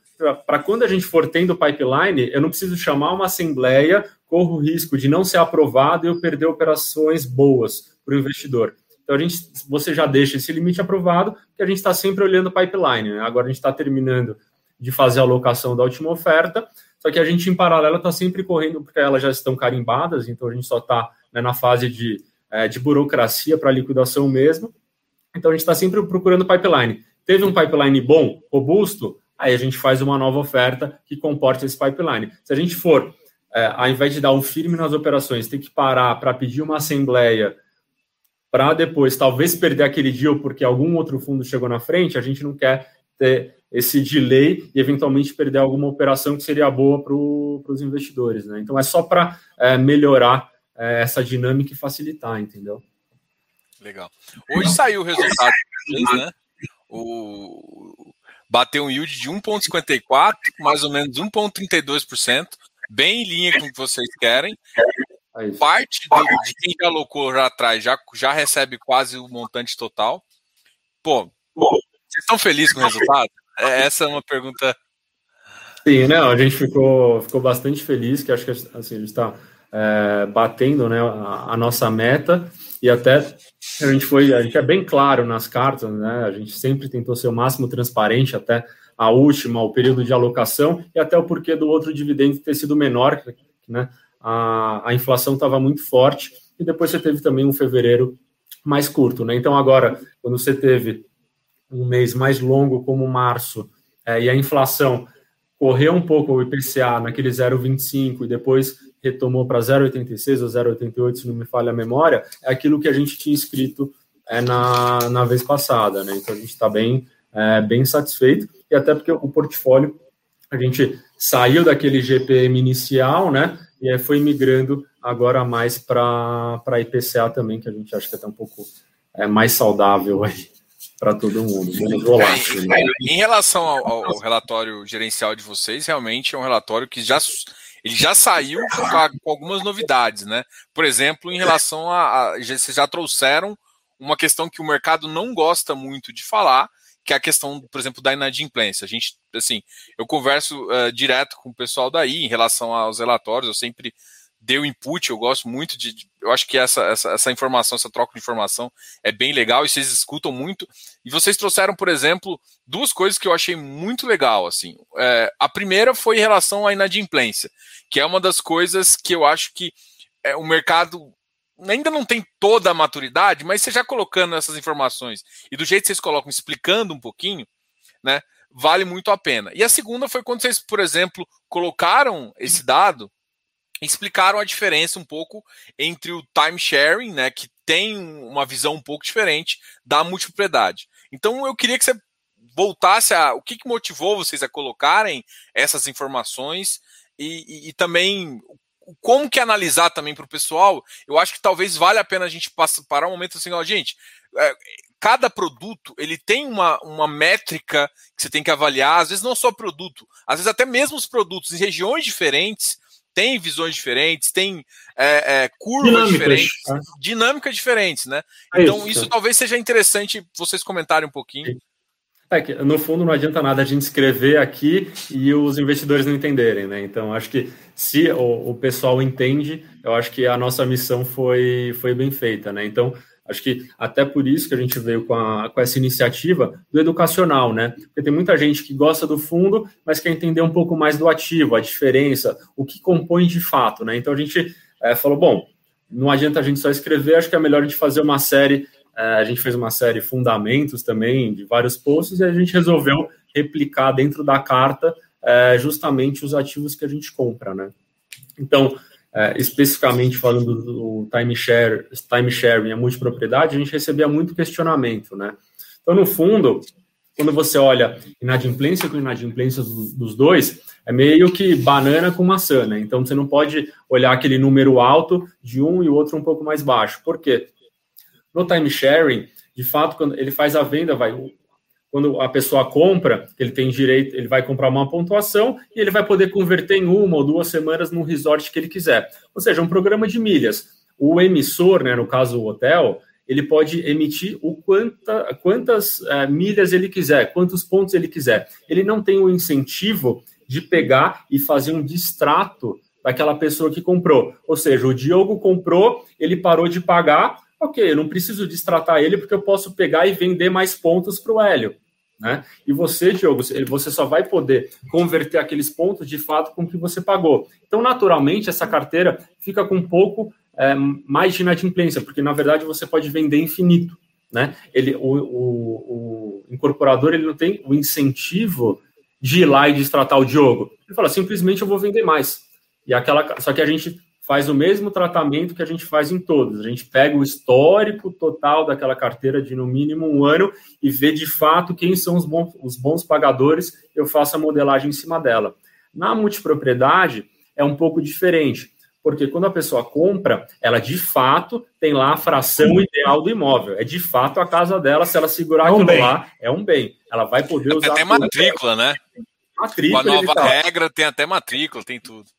para quando a gente for tendo pipeline, eu não preciso chamar uma assembleia, corro o risco de não ser aprovado e eu perder operações boas para o investidor. Então, a gente, você já deixa esse limite aprovado, que a gente está sempre olhando o pipeline. Né? Agora, a gente está terminando de fazer a alocação da última oferta, só que a gente, em paralelo, está sempre correndo, porque elas já estão carimbadas, então a gente só está né, na fase de, é, de burocracia para liquidação mesmo. Então, a gente está sempre procurando pipeline. Teve um pipeline bom, robusto, aí a gente faz uma nova oferta que comporte esse pipeline. Se a gente for, é, ao invés de dar um firme nas operações, ter que parar para pedir uma assembleia para depois talvez perder aquele deal porque algum outro fundo chegou na frente, a gente não quer ter esse delay e eventualmente perder alguma operação que seria boa para os investidores. Né? Então é só para é, melhorar é, essa dinâmica e facilitar, entendeu? Legal. Hoje saiu o resultado, né? O bateu um yield de 1,54, mais ou menos 1,32%, bem em linha com o que vocês querem. É Parte do, de quem já alocou já atrás já, já recebe quase o montante total. Pô, vocês estão felizes com o resultado? É, essa é uma pergunta. Sim, né? A gente ficou, ficou bastante feliz, que acho que assim, a gente está é, batendo né, a, a, nossa meta e até a gente foi, a gente é bem claro nas cartas, né? A gente sempre tentou ser o máximo transparente até a última, o período de alocação e até o porquê do outro dividendo ter sido menor, né? a, a inflação estava muito forte, e depois você teve também um fevereiro mais curto. Né? Então, agora, quando você teve um mês mais longo como março, é, e a inflação correu um pouco o IPCA naquele 0,25 e depois retomou para 0,86 ou 0,88, se não me falha a memória, é aquilo que a gente tinha escrito é, na, na vez passada. Né? Então, a gente está bem, é, bem satisfeito, e até porque o portfólio, a gente saiu daquele GPM inicial, né? e foi migrando agora mais para IPCA também, que a gente acha que é até um pouco é, mais saudável aí para todo mundo, volátil. Né? Em relação ao, ao, relatório gerencial de vocês, realmente é um relatório que já ele já saiu com, com algumas novidades, né? Por exemplo, em relação a, a vocês já trouxeram uma questão que o mercado não gosta muito de falar, que é a questão, por exemplo, da inadimplência. A gente, assim, eu converso uh, direto com o pessoal daí em relação aos relatórios, eu sempre dei input, eu gosto muito de. Eu acho que essa, essa, essa informação, essa troca de informação é bem legal e vocês escutam muito. E vocês trouxeram, por exemplo, duas coisas que eu achei muito legal. assim. É, a primeira foi em relação à inadimplência, que é uma das coisas que eu acho que é, o mercado ainda não tem toda a maturidade, mas você já colocando essas informações e do jeito que vocês colocam, explicando um pouquinho, né, vale muito a pena. E a segunda foi quando vocês, por exemplo, colocaram esse dado, explicaram a diferença um pouco entre o time sharing, né, que tem uma visão um pouco diferente da multipropriedade. Então eu queria que você voltasse a o que, que motivou vocês a colocarem essas informações e, e, e também como que analisar também para o pessoal, eu acho que talvez valha a pena a gente parar um momento assim, ó, gente, é, cada produto ele tem uma, uma métrica que você tem que avaliar, às vezes não só produto, às vezes até mesmo os produtos em regiões diferentes têm visões diferentes, têm é, é, curvas Dinâmicas, diferentes, tá? dinâmicas diferentes, né? É então isso, isso talvez seja interessante vocês comentarem um pouquinho. É que, no fundo, não adianta nada a gente escrever aqui e os investidores não entenderem, né? Então, acho que se o, o pessoal entende, eu acho que a nossa missão foi, foi bem feita, né? Então, acho que até por isso que a gente veio com, a, com essa iniciativa do educacional, né? Porque tem muita gente que gosta do fundo, mas quer entender um pouco mais do ativo, a diferença, o que compõe de fato, né? Então, a gente é, falou, bom, não adianta a gente só escrever, acho que é melhor a gente fazer uma série é, a gente fez uma série Fundamentos também, de vários posts, e a gente resolveu replicar dentro da carta é, justamente os ativos que a gente compra, né? Então, é, especificamente falando do timeshare, time sharing, a multipropriedade, a gente recebia muito questionamento, né? Então, no fundo, quando você olha inadimplência com inadimplência dos, dois, é meio que banana com maçã, né? Então, você não pode olhar aquele número alto de um e o outro um pouco mais baixo. Por quê? No time sharing, de fato, quando ele faz a venda, vai quando a pessoa compra, ele tem direito, ele vai comprar uma pontuação e ele vai poder converter em uma ou duas semanas no resort que ele quiser. Ou seja, um programa de milhas. O emissor, né, no caso o hotel, ele pode emitir o quanta, quantas uh, milhas ele quiser, quantos pontos ele quiser. Ele não tem o incentivo de pegar e fazer um distrato daquela pessoa que comprou. Ou seja, o Diogo comprou, ele parou de pagar, ok, eu não preciso distratar ele porque eu posso pegar e vender mais pontos para o Hélio. Né? E você, Diogo, você só vai poder converter aqueles pontos de fato com que você pagou. Então, naturalmente, essa carteira fica com um pouco é, mais de inadimplência, porque na verdade você pode vender infinito. Né? Ele, o, o, o incorporador ele não tem o incentivo de ir lá e destratar o Diogo. Ele fala, simplesmente eu vou vender mais. E aquela, só que a gente faz o mesmo tratamento que a gente faz em todos. A gente pega o histórico total daquela carteira de no mínimo um ano e vê de fato quem são os bons, os bons pagadores, eu faço a modelagem em cima dela. Na multipropriedade é um pouco diferente, porque quando a pessoa compra, ela de fato tem lá a fração ideal do imóvel. É de fato a casa dela, se ela segurar é um aquilo bem. lá, é um bem. Ela vai poder usar. Tem até matrícula, né? Matrícula. Com a nova regra tem até matrícula, tem tudo.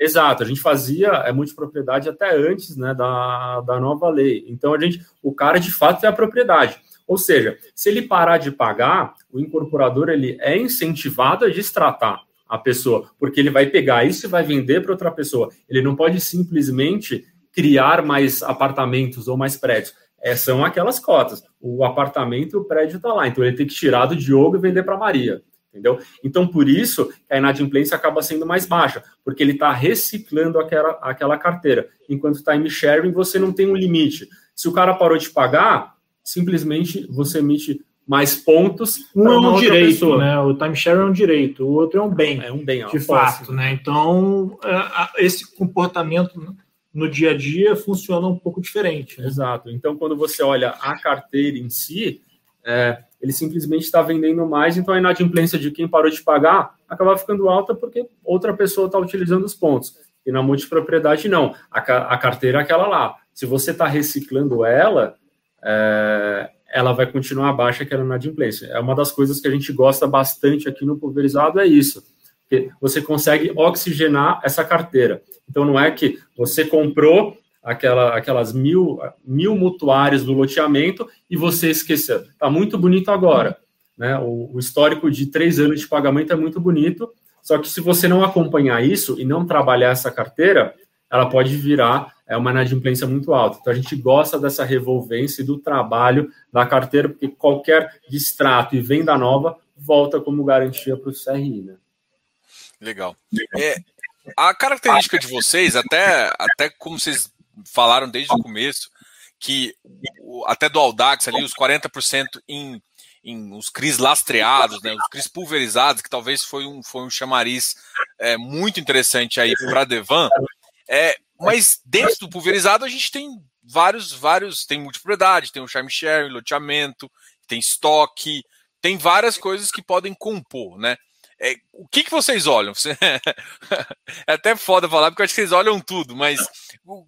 Exato, a gente fazia é, multipropriedade até antes né, da, da nova lei. Então, a gente, o cara de fato tem a propriedade. Ou seja, se ele parar de pagar, o incorporador ele é incentivado a destratar a pessoa, porque ele vai pegar isso e vai vender para outra pessoa. Ele não pode simplesmente criar mais apartamentos ou mais prédios. É, são aquelas cotas. O apartamento e o prédio está lá. Então ele tem que tirar do Diogo e vender para Maria entendeu? Então, por isso, a inadimplência acaba sendo mais baixa, porque ele está reciclando aquela, aquela carteira. Enquanto time sharing, você não tem um limite. Se o cara parou de pagar, simplesmente você emite mais pontos. Um é um direito, pessoa. né? O time sharing é um direito, o outro é um bem. É um bem, de fato, né? Então, é, esse comportamento no dia a dia funciona um pouco diferente. Né? Exato. Então, quando você olha a carteira em si, é, ele simplesmente está vendendo mais, então a inadimplência de quem parou de pagar acaba ficando alta porque outra pessoa está utilizando os pontos. E na multipropriedade, não. A, a carteira é aquela lá. Se você está reciclando ela, é, ela vai continuar baixa, que era inadimplência. É uma das coisas que a gente gosta bastante aqui no pulverizado, é isso. Porque você consegue oxigenar essa carteira. Então, não é que você comprou aquela, aquelas mil, mil mutuários do loteamento e você esqueceu. Está muito bonito agora. Né? O, o, histórico de três anos de pagamento é muito bonito, só que se você não acompanhar isso e não trabalhar essa carteira, ela pode virar é, uma inadimplência muito alta. Então a gente gosta dessa revolvência e do trabalho da carteira, porque qualquer distrato e venda nova volta como garantia para o CRI. Né? Legal. É, a característica de vocês, até, até como vocês falaram desde o começo que até do Audax ali, os 40% em, em os CRIs lastreados, né, os CRIs pulverizados, que talvez foi um, foi um chamariz é, muito interessante aí para Devan. É, mas dentro do pulverizado a gente tem vários, vários, tem multipropriedade, tem o time share, loteamento, tem estoque, tem várias coisas que podem compor, né? É, o que, que vocês olham? *laughs* é até foda falar, porque eu acho que vocês olham tudo, mas.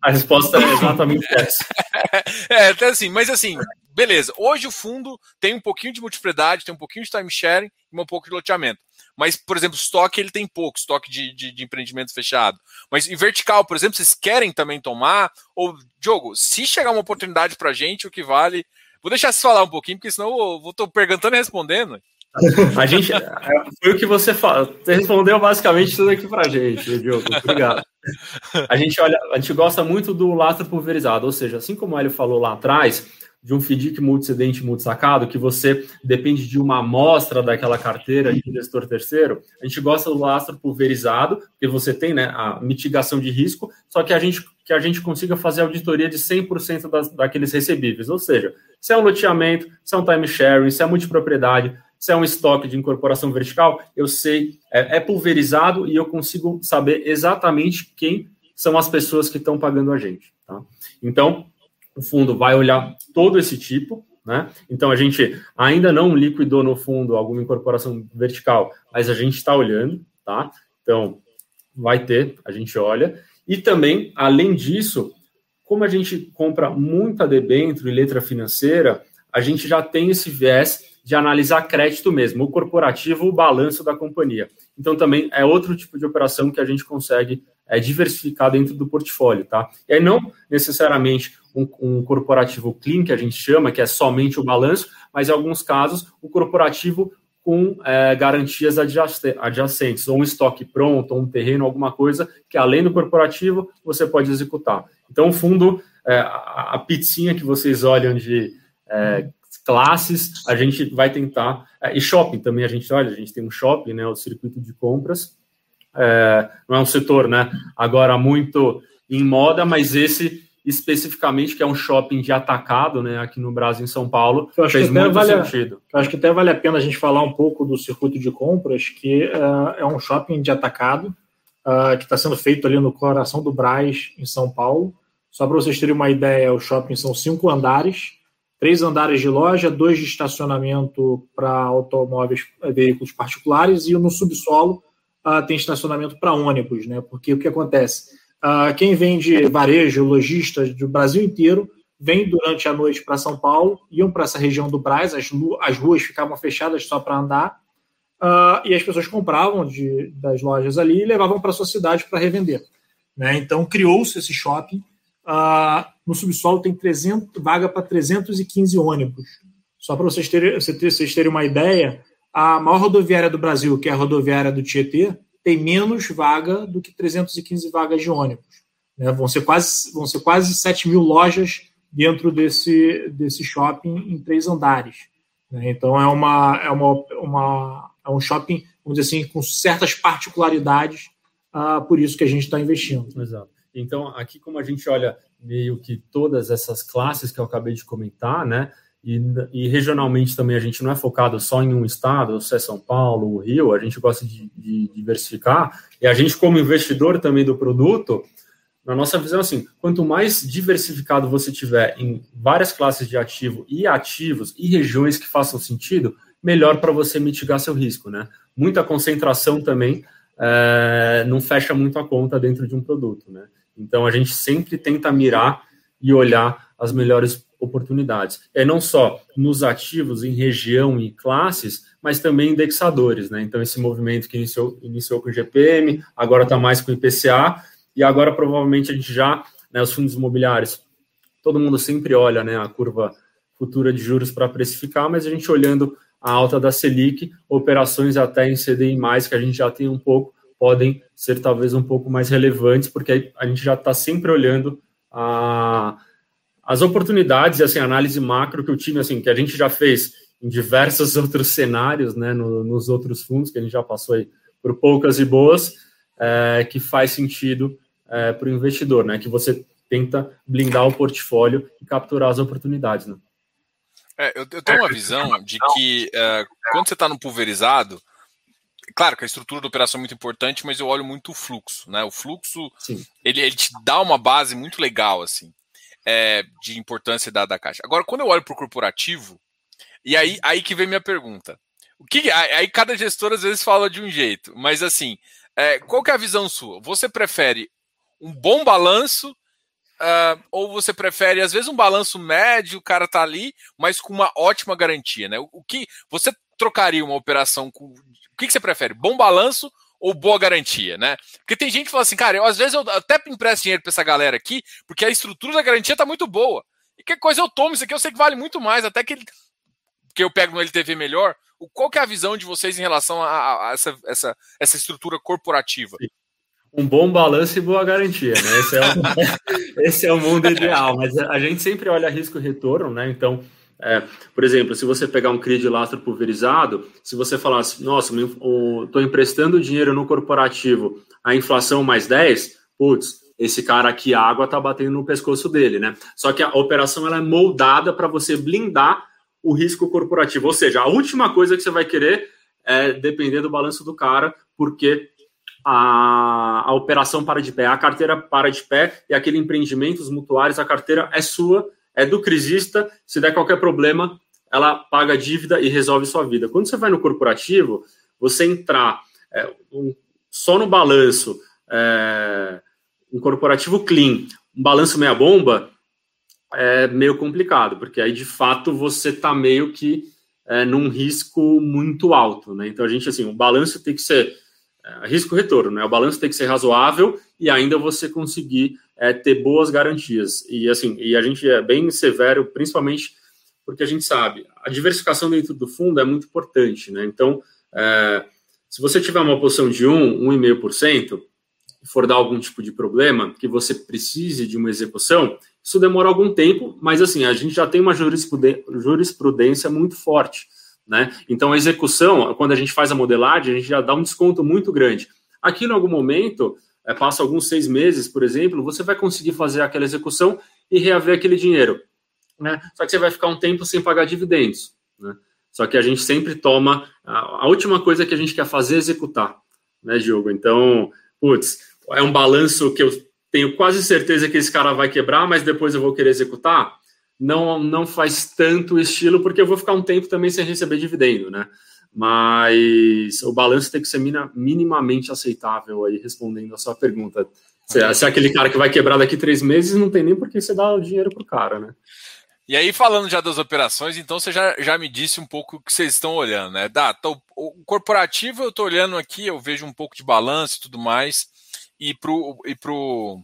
A resposta é exatamente *laughs* essa. é, até assim, mas assim, beleza. Hoje o fundo tem um pouquinho de multiplicidade, tem um pouquinho de time sharing e um pouco de loteamento. Mas, por exemplo, estoque ele tem pouco, estoque de, de, de empreendimento fechado. Mas em vertical, por exemplo, vocês querem também tomar? Ou, Diogo, se chegar uma oportunidade pra gente, o que vale. Vou deixar você falar um pouquinho, porque senão eu vou tô perguntando e respondendo. A gente. Foi o que você falou. Você respondeu basicamente tudo aqui pra gente, Diogo. Obrigado. A gente olha, a gente gosta muito do lastro pulverizado, ou seja, assim como o Hélio falou lá atrás, de um FDIC multicedente multisacado, que você depende de uma amostra daquela carteira de investidor terceiro, a gente gosta do lastro pulverizado, porque você tem né, a mitigação de risco, só que a gente, que a gente consiga fazer auditoria de 100% das, daqueles recebíveis, ou seja, Se é um loteamento, se é um time sharing, se é multipropriedade, se é um estoque de incorporação vertical, eu sei, é, é pulverizado e eu consigo saber exatamente quem são as pessoas que estão pagando a gente. Tá? Então, o fundo vai olhar todo esse tipo, né? Então a gente ainda não liquidou no fundo alguma incorporação vertical, mas a gente está olhando, tá? Então vai ter, a gente olha. E também, além disso, como a gente compra muita debênture e letra financeira, a gente já tem esse viés de analisar crédito mesmo, o corporativo, o balanço da companhia. Então, também é outro tipo de operação que a gente consegue é, diversificar dentro do portfólio, tá? E aí, não necessariamente um, um, corporativo clean, que a gente chama, que é somente o balanço, mas em alguns casos, o corporativo com é, garantias adjacentes, ou um estoque pronto, ou um terreno, alguma coisa que além do corporativo você pode executar. Então, o fundo, é, a, pizzinha que vocês olham de é, classes, a gente vai tentar. É, e shopping também, a gente olha, a gente tem um shopping, né, o circuito de compras. É, não é um setor, né, agora muito em moda, mas esse especificamente, que é um shopping de atacado, né, aqui no Brasil, em São Paulo, eu acho fez muito vale sentido. Eu acho que até vale a pena a gente falar um pouco do circuito de compras, que uh, é um shopping de atacado, uh, que está sendo feito ali no coração do Braz, em São Paulo. Só para vocês terem uma ideia, o shopping são cinco andares, três andares de loja, dois de estacionamento para automóveis, veículos particulares, e no subsolo uh, tem estacionamento para ônibus, né? Porque o que acontece? Uh, quem vende varejo, lojistas do Brasil inteiro, vem durante a noite para São Paulo, iam para essa região do Braz, as, as ruas ficavam fechadas só para andar, uh, e as pessoas compravam de, das lojas ali e levavam para sua cidade para revender. Né? Então criou-se esse shopping Uh, no subsolo tem 300, vaga para 315 ônibus. Só para vocês terem, vocês terem uma ideia, a maior rodoviária do Brasil, que é a rodoviária do Tietê, tem menos vaga do que 315 vagas de ônibus. Né? Vão, ser quase, vão ser quase 7 mil lojas dentro desse, desse shopping em três andares. Né? Então é, uma, é, uma, uma, é um shopping, vamos dizer assim, com certas particularidades, uh, por isso que a gente está investindo. Exato. Então, aqui, como a gente olha meio que todas essas classes que eu acabei de comentar, né? E, e, regionalmente também a gente não é focado só em um estado, se é São Paulo, o Rio, a gente gosta de, de, diversificar. E a gente, como investidor também do produto, na nossa visão, assim, quanto mais diversificado você tiver em várias classes de ativo e ativos e regiões que façam sentido, melhor para você mitigar seu risco, né? Muita concentração também é, não fecha muito a conta dentro de um produto, né? Então a gente sempre tenta mirar e olhar as melhores oportunidades. É não só nos ativos, em região e classes, mas também indexadores, né? Então esse movimento que iniciou, iniciou com o GPM, agora está mais com o IPCA, e agora provavelmente a gente já, né, os fundos imobiliários, todo mundo sempre olha né, a curva futura de juros para precificar, mas a gente olhando a alta da Selic, operações até em CDI+, que a gente já tem um pouco, podem ser talvez um pouco mais relevantes, porque a gente já está sempre olhando a, as oportunidades e assim, a análise macro que o time, assim, que a gente já fez em diversos *laughs* outros cenários, né, no, nos outros fundos, que a gente já passou aí por poucas e boas, é, que faz sentido é, para o investidor, né, que você tenta blindar o portfólio e capturar as oportunidades, né. É, eu, eu, tenho uma visão de que uh, quando você está no pulverizado, claro que a estrutura da operação é muito importante, mas eu olho muito o fluxo, né? O fluxo ele, ele, te dá uma base muito legal, assim, é, de importância da, da caixa. Agora, quando eu olho para o corporativo, e aí, aí que vem minha pergunta. O que aí cada gestor às vezes fala de um jeito, mas assim, é, qual que é a visão sua? Você prefere um bom balanço Uh, ou você prefere, às vezes, um balanço médio, o cara tá ali, mas com uma ótima garantia, né? O, o que você trocaria uma operação com que, que você prefere? Bom balanço ou boa garantia, né? Porque tem gente que fala assim, cara, eu às vezes eu até empresto dinheiro para essa galera aqui, porque a estrutura da garantia tá muito boa. E que coisa eu tomo, isso aqui eu sei que vale muito mais, até que, ele, que eu pego no LTV melhor. O, qual que é a visão de vocês em relação a, a essa, essa, essa estrutura corporativa? Um bom balanço e boa garantia, né? Esse é o, *laughs* esse é o mundo ideal, mas a gente sempre olha risco e retorno, né? Então, é, por exemplo, se você pegar um CRI de lastro pulverizado, se você falasse, nossa, estou emprestando dinheiro no corporativo, a inflação mais 10, putz, esse cara aqui, a água está batendo no pescoço dele, né? Só que a operação ela é moldada para você blindar o risco corporativo. Ou seja, a última coisa que você vai querer é depender do balanço do cara, porque a, a operação para de pé, a carteira para de pé e aquele empreendimento, os mutuários, a carteira é sua, é do crisista. Se der qualquer problema, ela paga a dívida e resolve sua vida. Quando você vai no corporativo, você entrar é, um, só no balanço, é, um corporativo clean, um balanço meia bomba, é meio complicado, porque aí de fato você está meio que é, num risco muito alto, né? Então a gente assim, o balanço tem que ser é, risco retorno, né? O balanço tem que ser razoável e ainda você conseguir é, ter boas garantias. E assim, e a gente é bem severo, principalmente porque a gente sabe a diversificação dentro do fundo é muito importante, né? Então, é, se você tiver uma posição de 1, 1,5%, for dar algum tipo de problema, que você precise de uma execução, isso demora algum tempo, mas assim, a gente já tem uma jurisprudência muito forte, né? Então, a execução, quando a gente faz a modelagem, a gente já dá um desconto muito grande. Aqui, em algum momento, é, passa alguns seis meses, por exemplo, você vai conseguir fazer aquela execução e reaver aquele dinheiro né? Só que você vai ficar um tempo sem pagar dividendos, né? Só que a gente sempre toma a, a última coisa que a gente quer fazer é executar, né, Diogo? Então, putz, é um balanço que eu tenho quase certeza que esse cara vai quebrar, mas depois eu vou querer executar. Não, não faz tanto estilo, porque eu vou ficar um tempo também sem receber dividendo, né? Mas o balanço tem que ser minimamente aceitável aí, respondendo a sua pergunta. Se é, se é aquele cara que vai quebrar daqui três meses, não tem nem por que você dar o dinheiro pro cara, né? E aí, falando já das operações, então você já, já me disse um pouco o que vocês estão olhando, né? Dá, tô, o corporativo eu estou olhando aqui, eu vejo um pouco de balanço e tudo mais, e pro. E pro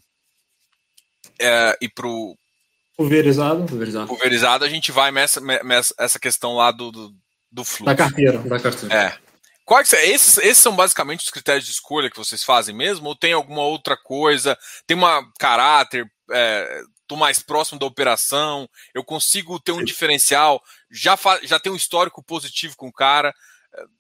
é, e pro pulverizado. pulverizado. Pulverizado, a gente vai nessa, nessa essa questão lá do, do, do fluxo. Da carteira. Da carteira. É. Quais, esses, esses são basicamente os critérios de escolha que vocês fazem mesmo? Ou tem alguma outra coisa? Tem uma caráter? É, tô mais próximo da operação, eu consigo ter um diferencial, já, já tem um histórico positivo com o cara.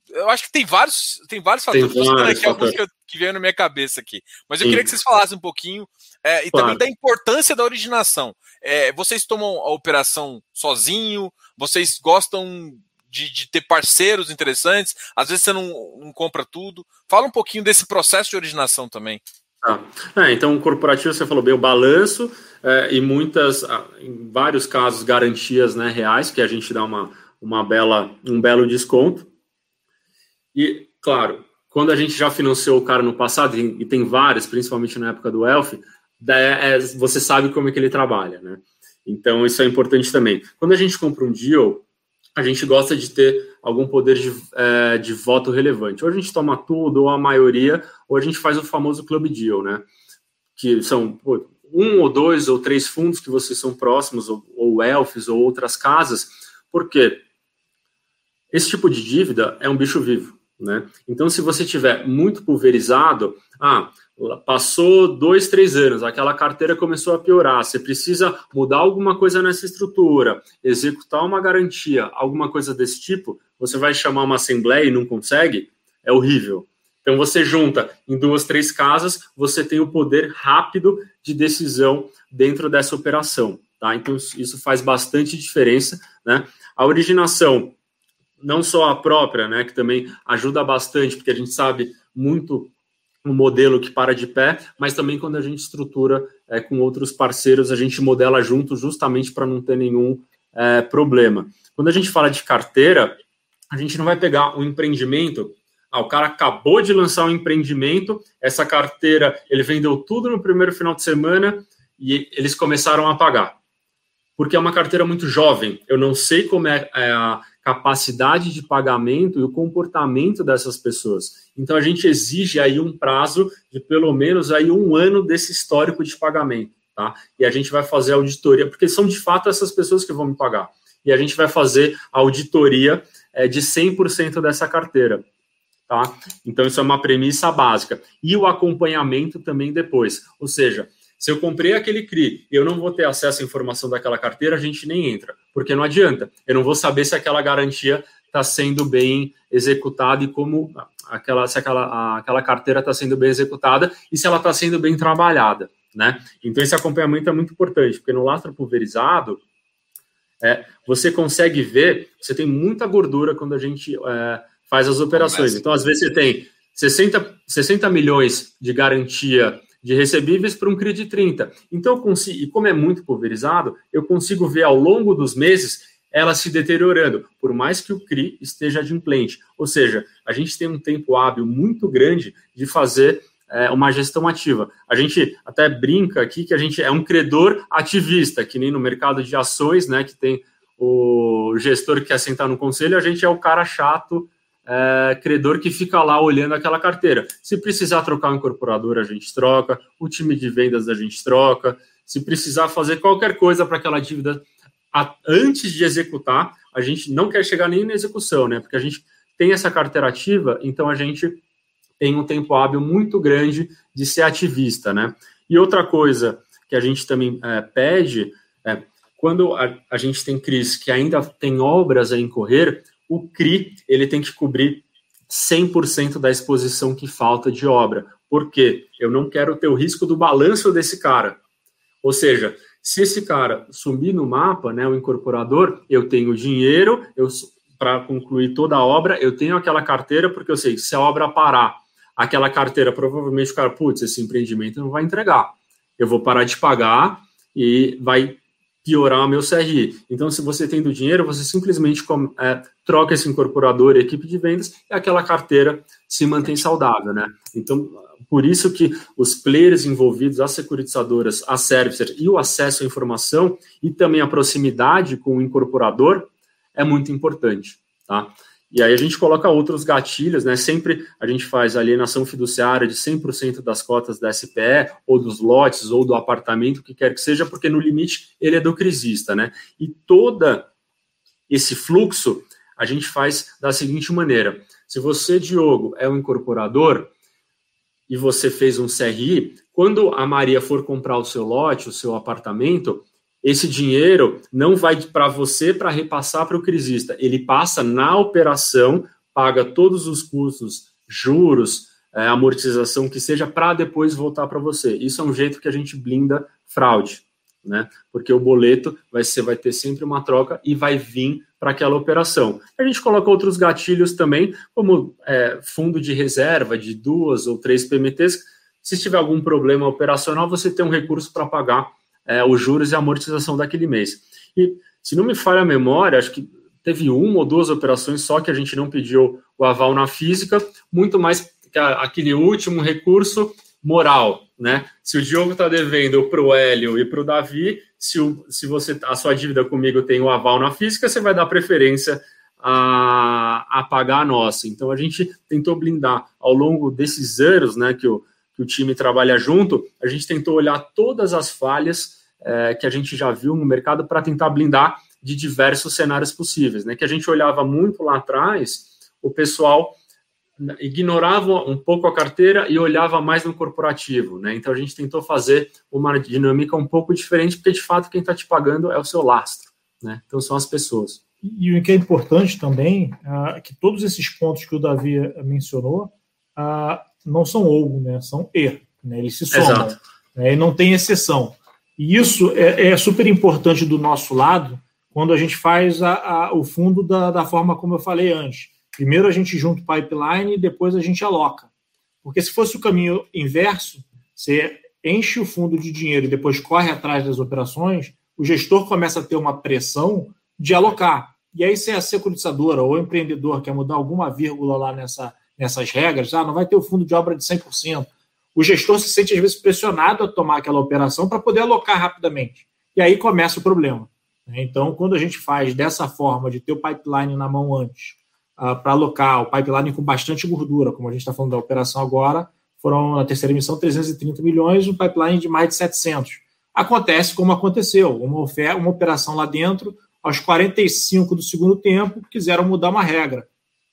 Eu acho que tem vários, tem vários fatores. Tem vários aqui alguns que, que vieram na minha cabeça aqui. Mas eu Sim. queria que vocês falassem um pouquinho é, e claro. também da importância da originação. É, vocês tomam a operação sozinho? Vocês gostam de, de, ter parceiros interessantes? Às vezes você não, não compra tudo. Fala um pouquinho desse processo de originação também. Ah, é, então, o corporativo, você falou bem, o balanço é, e muitas, ah, em vários casos, garantias né, reais, que a gente dá uma, uma bela, um belo desconto. E, claro, quando a gente já financiou o cara no passado, e tem várias, principalmente na época do Elf, é, você sabe como é que ele trabalha, né? Então, isso é importante também. Quando a gente compra um deal, a gente gosta de ter algum poder de, é, de voto relevante. Ou a gente toma tudo, ou a maioria, ou a gente faz o famoso club deal, né? Que são um ou dois ou três fundos que vocês são próximos, ou, ou elfs, ou outras casas, porque esse tipo de dívida é um bicho vivo, né? Então, se você tiver muito pulverizado, ah, passou dois, três anos, aquela carteira começou a piorar, você precisa mudar alguma coisa nessa estrutura, executar uma garantia, alguma coisa desse tipo, você vai chamar uma assembleia e não consegue, é horrível. Então você junta em duas, três casas, você tem o poder rápido de decisão dentro dessa operação, tá? Então isso faz bastante diferença, né? A originação, não só a própria, né, que também ajuda bastante, porque a gente sabe muito um modelo que para de pé, mas também quando a gente estrutura é, com outros parceiros, a gente modela junto justamente para não ter nenhum é, problema. Quando a gente fala de carteira, a gente não vai pegar um empreendimento. Ah, o cara acabou de lançar um empreendimento, essa carteira ele vendeu tudo no primeiro final de semana e eles começaram a pagar. Porque é uma carteira muito jovem. Eu não sei como é, é a capacidade de pagamento e o comportamento dessas pessoas. Então a gente exige aí um prazo de pelo menos aí um ano desse histórico de pagamento, tá? E a gente vai fazer auditoria, porque são de fato essas pessoas que vão me pagar. E a gente vai fazer a auditoria é, de 100% dessa carteira, tá? Então isso é uma premissa básica. E o acompanhamento também depois, ou seja, se eu comprei aquele CRI e eu não vou ter acesso à informação daquela carteira, a gente nem entra, porque não adianta. Eu não vou saber se aquela garantia está sendo bem executada e como aquela, se aquela, aquela carteira está sendo bem executada e se ela está sendo bem trabalhada. né? Então esse acompanhamento é muito importante, porque no lastro pulverizado é, você consegue ver, você tem muita gordura quando a gente é, faz as operações. Então, às vezes, você tem 60, 60 milhões de garantia de recebíveis para um CRI de 30. Então, consigo, e como é muito pulverizado, eu consigo ver ao longo dos meses ela se deteriorando, por mais que o CRI esteja adimplente. Ou seja, a gente tem um tempo hábil muito grande de fazer é, uma gestão ativa. A gente até brinca aqui que a gente é um credor ativista, que nem no mercado de ações, né, que tem o gestor que quer sentar no conselho, a gente é o cara chato, é, credor que fica lá olhando aquela carteira. Se precisar trocar o incorporador, a gente troca, o time de vendas a gente troca, se precisar fazer qualquer coisa para aquela dívida a, antes de executar, a gente não quer chegar nem na execução, né? Porque a gente tem essa carteira ativa, então a gente tem um tempo hábil muito grande de ser ativista, né? E outra coisa que a gente também é, pede é quando a, a gente tem CRIs que ainda tem obras a incorrer, o CRI ele tem que cobrir 100% da exposição que falta de obra. Por quê? Eu não quero ter o risco do balanço desse cara. Ou seja, se esse cara sumir no mapa, né, o incorporador, eu tenho dinheiro, eu para concluir toda a obra, eu tenho aquela carteira porque eu sei que se a obra parar aquela carteira, provavelmente o cara, putz, esse empreendimento não vai entregar. Eu vou parar de pagar e vai piorar o meu CRI. Então, se você tem do dinheiro, você simplesmente é, troca esse incorporador equipe de vendas e aquela carteira se mantém saudável, né? Então, por isso que os players envolvidos, as securitizadoras, a servicer e o acesso à informação e também a proximidade com o incorporador é muito importante, tá? E aí a gente coloca outros gatilhos, né? Sempre a gente faz alienação fiduciária de 100% das cotas da SPE, ou dos lotes, ou do apartamento, o que quer que seja, porque no limite ele é do crisista, né? E toda esse fluxo a gente faz da seguinte maneira: se você, Diogo, é um incorporador e você fez um CRI, quando a Maria for comprar o seu lote, o seu apartamento, esse dinheiro não vai para você para repassar para o crisista, ele passa na operação, paga todos os custos, juros, é, amortização que seja, para depois voltar para você. Isso é um jeito que a gente blinda fraude, né? Porque o boleto vai ser, vai ter sempre uma troca e vai vir para aquela operação. A gente coloca outros gatilhos também, como é, fundo de reserva de duas ou três PMTs. Se tiver algum problema operacional, você tem um recurso para pagar é, os juros e a amortização daquele mês. E, se não me falha a memória, acho que teve uma ou duas operações só que a gente não pediu o aval na física, muito mais que aquele último recurso moral, né? Se o Diogo está devendo para o Hélio e para o Davi, se, o, se você a sua dívida comigo tem o aval na física, você vai dar preferência a, a pagar a nossa. Então a gente tentou blindar ao longo desses anos, né, que o, que o time trabalha junto, a gente tentou olhar todas as falhas é, que a gente já viu no mercado para tentar blindar de diversos cenários possíveis, né? Que a gente olhava muito lá atrás, o pessoal ignorava um pouco a carteira e olhava mais no corporativo, né? Então a gente tentou fazer uma dinâmica um pouco diferente, porque de fato quem está te pagando é o seu lastro, né? Então são as pessoas. E o que é importante também é que todos esses pontos que o Davi mencionou ah, não são ou, né? São e, né? Eles se somam, né? e não tem exceção. E isso é, é, super importante do nosso lado quando a gente faz a, a, o fundo da, da, forma como eu falei antes. Primeiro a gente junta o pipeline e depois a gente aloca. Porque se fosse o caminho inverso, você enche o fundo de dinheiro e depois corre atrás das operações, o gestor começa a ter uma pressão de alocar. E aí, se é a securitizadora ou empreendedor quer mudar alguma vírgula lá nessa, nessas regras, ah, não vai ter o fundo de obra de 100%, o gestor se sente, às vezes, pressionado a tomar aquela operação para poder alocar rapidamente. E aí começa o problema. Né? Então, quando a gente faz dessa forma, de ter o pipeline na mão antes, uh, para alocar, o pipeline com bastante gordura, como a gente está falando da operação agora, foram na terceira emissão 330 milhões, um pipeline de mais de 700. Acontece como aconteceu, uma, oferta, uma operação lá dentro, aos 45 do segundo tempo, quiseram mudar uma regra.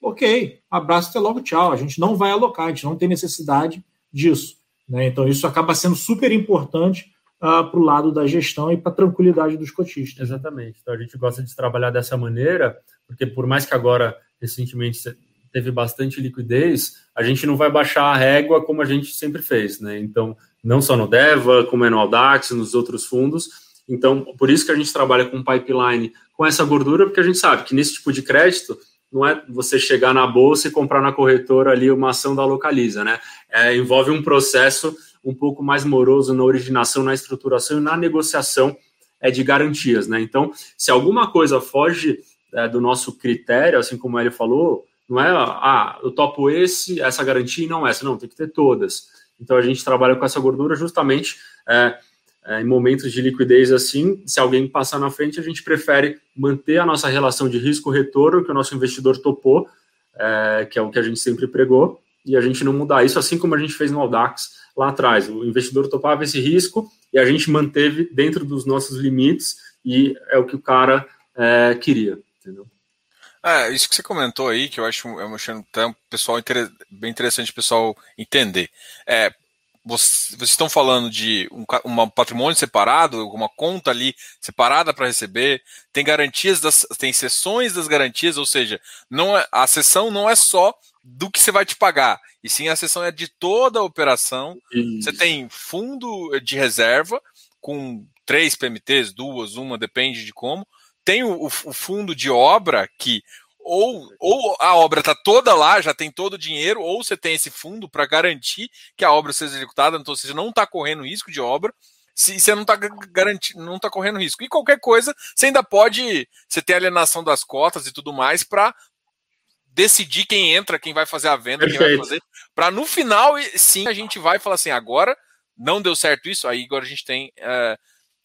Ok, abraço até logo, tchau. A gente não vai alocar, a gente não tem necessidade disso. Né? Então, isso acaba sendo super importante uh, ah, para o lado da gestão e para a tranquilidade dos cotistas. Exatamente. Então, a gente gosta de trabalhar dessa maneira, porque por mais que agora, recentemente, teve bastante liquidez, a gente não vai baixar a régua como a gente sempre fez. Né? Então, não só no DEVA, como é no Audax, nos outros fundos. Então, por isso que a gente trabalha com pipeline com essa gordura, porque a gente sabe que nesse tipo de crédito não é você chegar na bolsa e comprar na corretora ali uma ação da Localiza, né? É, envolve um processo um pouco mais moroso na originação, na estruturação e na negociação é, de garantias, né? Então, se alguma coisa foge é, do nosso critério, assim como ele falou, não é, ah, eu topo esse, essa garantia e não essa, não, tem que ter todas. Então, a gente trabalha com essa gordura justamente é, é, em momentos de liquidez assim, se alguém passar na frente, a gente prefere manter a nossa relação de risco-retorno que o nosso investidor topou, é, que é o que a gente sempre pregou, e a gente não mudar isso, assim como a gente fez no Audax lá atrás. O investidor topava esse risco e a gente manteve dentro dos nossos limites, e é o que o cara é, queria, entendeu? É, isso que você comentou aí, que eu acho, acho um pessoal bem interessante o pessoal entender. É, vocês estão falando de um, um patrimônio separado, uma conta ali separada para receber, tem garantias das, tem sessões das garantias, ou seja, não é, a sessão não é só do que você vai te pagar, e sim a sessão é de toda a operação. Isso. Você tem fundo de reserva com três PMTs, duas, uma, depende de como. Tem o, o fundo de obra que ou, ou a obra está toda lá, já tem todo o dinheiro, ou você tem esse fundo para garantir que a obra seja executada, então você não está correndo risco de obra, se você não está garantindo, não está correndo risco. E qualquer coisa, você ainda pode, você tem alienação das cotas e tudo mais para decidir quem entra, quem vai fazer a venda, Perfeito. quem vai fazer, para no final, sim, a gente vai falar assim, agora não deu certo isso, aí agora a gente tem, uh,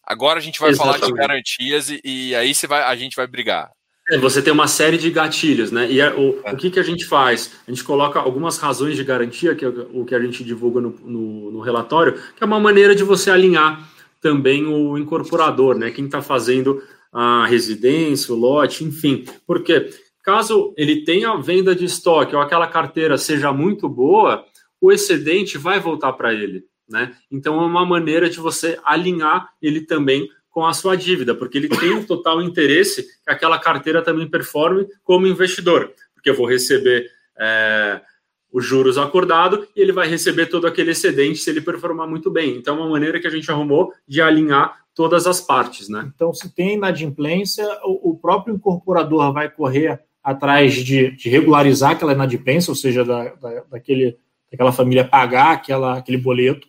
agora a gente vai Exatamente. falar de garantias e, e aí você vai, a gente vai brigar. É, você tem uma série de gatilhos, né? E é, o, é. o que, que a gente faz? A gente coloca algumas razões de garantia, que é o que a gente divulga no, no, no relatório, que é uma maneira de você alinhar também o incorporador, né? Quem está fazendo a residência, o lote, enfim. Porque caso ele tenha venda de estoque ou aquela carteira seja muito boa, o excedente vai voltar para ele, né? Então é uma maneira de você alinhar ele também com a sua dívida, porque ele tem um total interesse que aquela carteira também performe como investidor, porque eu vou receber é, os juros acordado e ele vai receber todo aquele excedente se ele performar muito bem. Então, é uma maneira que a gente arrumou de alinhar todas as partes, né? Então, se tem inadimplência, o, o próprio incorporador vai correr atrás de, de regularizar aquela inadimplência, ou seja, da, da, daquele, daquela família pagar aquela, aquele boleto,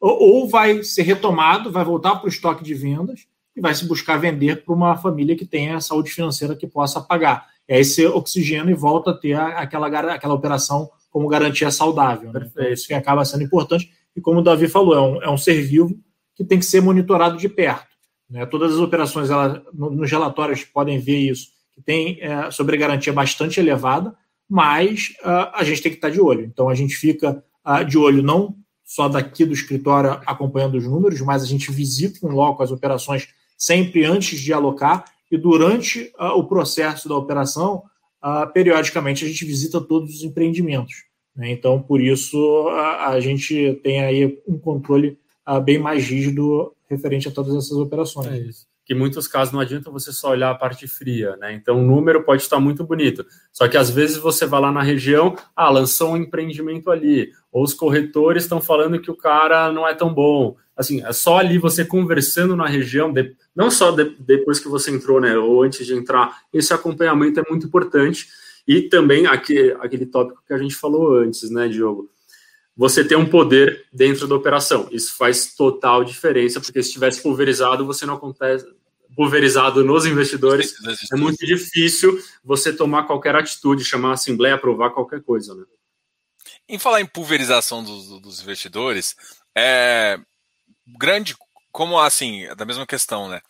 ou, ou vai ser retomado, vai voltar para o estoque de vendas e vai se buscar vender para uma família que tenha saúde financeira que possa pagar. E aí você oxigena e volta a ter aquela, aquela operação como garantia saudável. Né? Então, isso que acaba sendo importante. E como o Davi falou, é um, é um ser vivo que tem que ser monitorado de perto. Né? Todas as operações, ela, nos relatórios, podem ver isso, que tem é, sobre garantia bastante elevada, mas uh, a gente tem que estar de olho. Então a gente fica uh, de olho não só daqui do escritório acompanhando os números, mas a gente visita em loco as operações sempre antes de alocar e durante uh, o processo da operação, uh, periodicamente a gente visita todos os empreendimentos. Né? Então, por isso, a gente tem aí um controle bem mais rígido referente a todas essas operações. É isso que em muitos casos não adianta você só olhar a parte fria, né? Então o número pode estar muito bonito, só que às vezes você vai lá na região, ah, lançou um empreendimento ali, ou os corretores estão falando que o cara não é tão bom. Assim, é só ali você conversando na região, de, não só de, depois que você entrou, né, ou antes de entrar, esse acompanhamento é muito importante. E também aqui, aquele tópico que a gente falou antes, né, Diogo? Você tem um poder dentro da operação. Isso faz total diferença, porque se estivesse pulverizado, você não acontece, pulverizado nos investidores, é muito difícil você tomar qualquer atitude, chamar a assembleia, aprovar qualquer coisa, né? Em falar em pulverização dos, dos investidores, é grande, como assim, da mesma questão, né?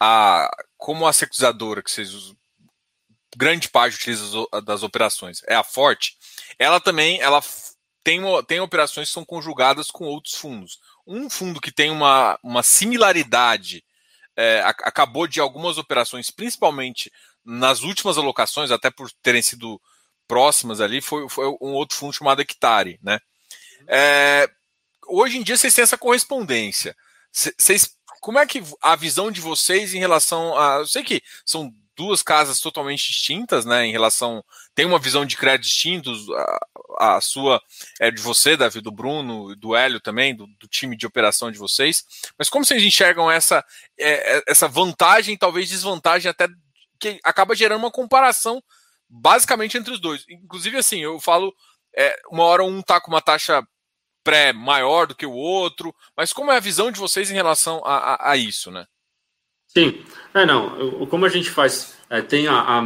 A, como a securizadora que vocês grande parte utiliza das operações é a Forte, ela também ela tem, tem operações que são conjugadas com outros fundos. Um fundo que tem uma, uma similaridade é, acabou de algumas operações, principalmente nas últimas alocações, até por terem sido próximas ali, foi, foi um outro fundo chamado Hectare, né? É, hoje em dia vocês têm essa correspondência. Vocês, como é que a visão de vocês em relação a. Eu sei que são duas casas totalmente distintas, né? Em relação. Tem uma visão de crédito distintos, a, a sua é de você, Davi, do Bruno, do Hélio também, do, do time de operação de vocês. Mas como vocês enxergam essa, é, é essa vantagem, talvez desvantagem, até que acaba gerando uma comparação basicamente entre os dois. Inclusive, assim, eu falo, é, uma hora um tá com uma taxa pré maior do que o outro, mas como é a visão de vocês em relação a, a, a isso, né? Sim, é não. Como a gente faz, é, tem a, a,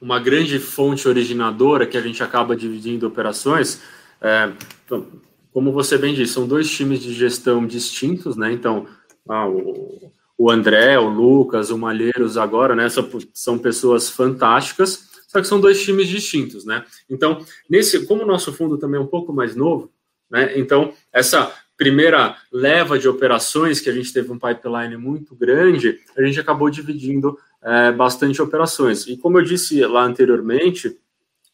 uma grande fonte originadora que a gente acaba dividindo operações. É, então, como você bem disse, são dois times de gestão distintos, né? Então, ah, o, o André, o Lucas, o Malheiros agora, né? São, são pessoas fantásticas, só que são dois times distintos, né? Então, nesse, como o nosso fundo também é um pouco mais novo, né? Então, essa primeira leva de operações, que a gente teve um pipeline muito grande, a gente acabou dividindo é, bastante operações. E como eu disse lá anteriormente,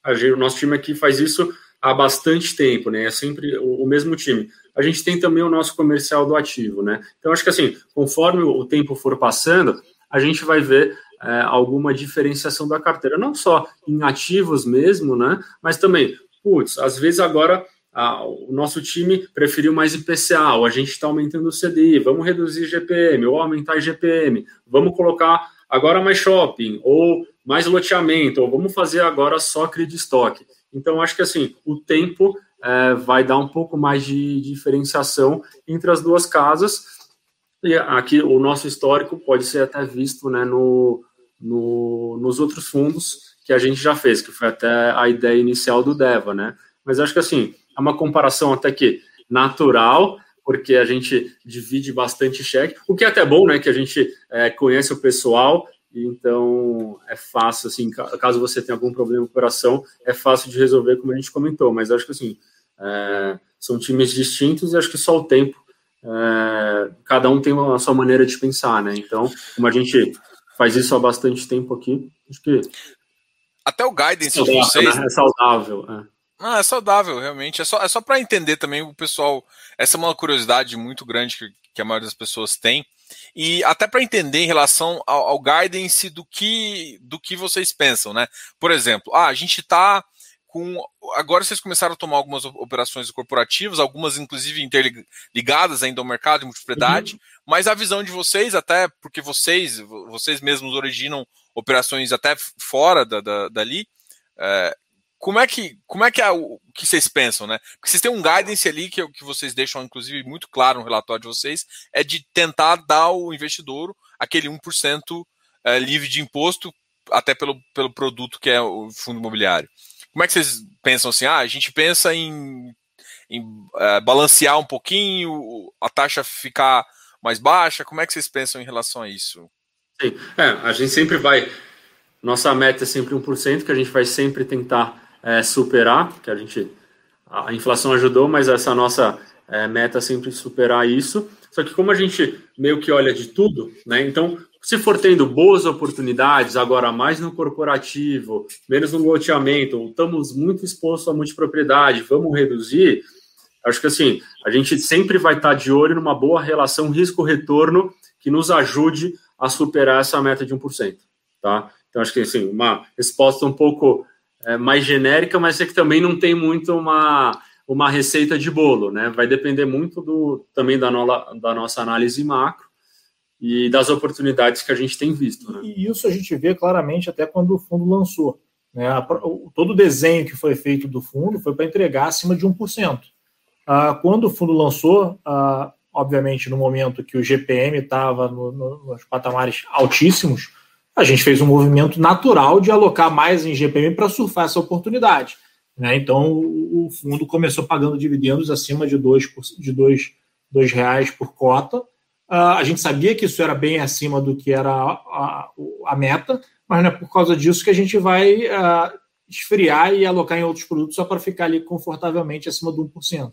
gente, o nosso time aqui faz isso há bastante tempo, né? É sempre o, o, mesmo time. A gente tem também o nosso comercial do ativo, né? Então, acho que assim, conforme o tempo for passando, a gente vai ver é, alguma diferenciação da carteira, não só em ativos mesmo, né? Mas também, putz, às vezes agora o nosso time preferiu mais IPCA, ou a gente está aumentando o CDI, vamos reduzir GPM, ou aumentar GPM, vamos colocar agora mais shopping, ou mais loteamento, ou vamos fazer agora só credit stock. Então, acho que assim, o tempo é, vai dar um pouco mais de diferenciação entre as duas casas, e aqui o nosso histórico pode ser até visto né, no, no, nos outros fundos que a gente já fez, que foi até a ideia inicial do Deva, né? Mas acho que assim, é uma comparação até que natural, porque a gente divide bastante cheque, o que é até bom, né? Que a gente é, conhece o pessoal, então é fácil, assim, caso você tenha algum problema no coração, é fácil de resolver, como a gente comentou, mas acho que assim, é, são times distintos e acho que só o tempo, é, cada um tem a sua maneira de pensar, né? Então, como a gente faz isso há bastante tempo aqui, acho que. Até o guidance de vocês. Né? É saudável. É. Ah, é saudável, realmente. É só, é só para entender também o pessoal. Essa é uma curiosidade muito grande que, que a maioria das pessoas tem. E até para entender em relação ao, ao, guidance do que, do que vocês pensam, né? Por exemplo, ah, a gente está com. Agora vocês começaram a tomar algumas operações corporativas, algumas inclusive interligadas ainda ao mercado de multipropriedade, uhum. mas a visão de vocês, até porque vocês, vocês mesmos originam operações até fora da, da dali. É, como é que como é que é o que vocês pensam, né? Porque vocês têm um guidance ali que, que vocês deixam, inclusive, muito claro no relatório de vocês, é de tentar dar ao investidor aquele 1% é, livre de imposto, até pelo, pelo produto que é o fundo imobiliário. Como é que vocês pensam assim? Ah, a gente pensa em, em é, balancear um pouquinho, a taxa ficar mais baixa. Como é que vocês pensam em relação a isso? Sim, é, a gente sempre vai. Nossa meta é sempre 1%, que a gente vai sempre tentar é, superar, que a gente a inflação ajudou, mas essa nossa é, meta é sempre superar isso. Só que como a gente meio que olha de tudo, né? Então, se for tendo boas oportunidades, agora mais no corporativo, menos no loteamento, estamos muito expostos a multipropriedade, vamos reduzir. Acho que assim, a gente sempre vai estar de olho numa boa relação risco-retorno que nos ajude a superar essa meta de 1%, tá? Então, acho que assim, uma resposta um pouco é, mais genérica, mas é que também não tem muito uma, uma receita de bolo, né? Vai depender muito do, também da, da nossa análise macro e das oportunidades que a gente tem visto. Né? E isso a gente vê claramente até quando o fundo lançou. Né? Todo o desenho que foi feito do fundo foi para entregar acima de 1%. Ah, quando o fundo lançou, ah, obviamente no momento que o GPM estava no, no, nos patamares altíssimos, a gente fez um movimento natural de alocar mais em GPM para surfar essa oportunidade. Né? Então, o fundo começou pagando dividendos acima de dois, de dois, dois reais por cota. Uh, a gente sabia que isso era bem acima do que era a, a, a meta, mas não é por causa disso que a gente vai uh, esfriar e alocar em outros produtos só para ficar ali confortavelmente acima do 1%.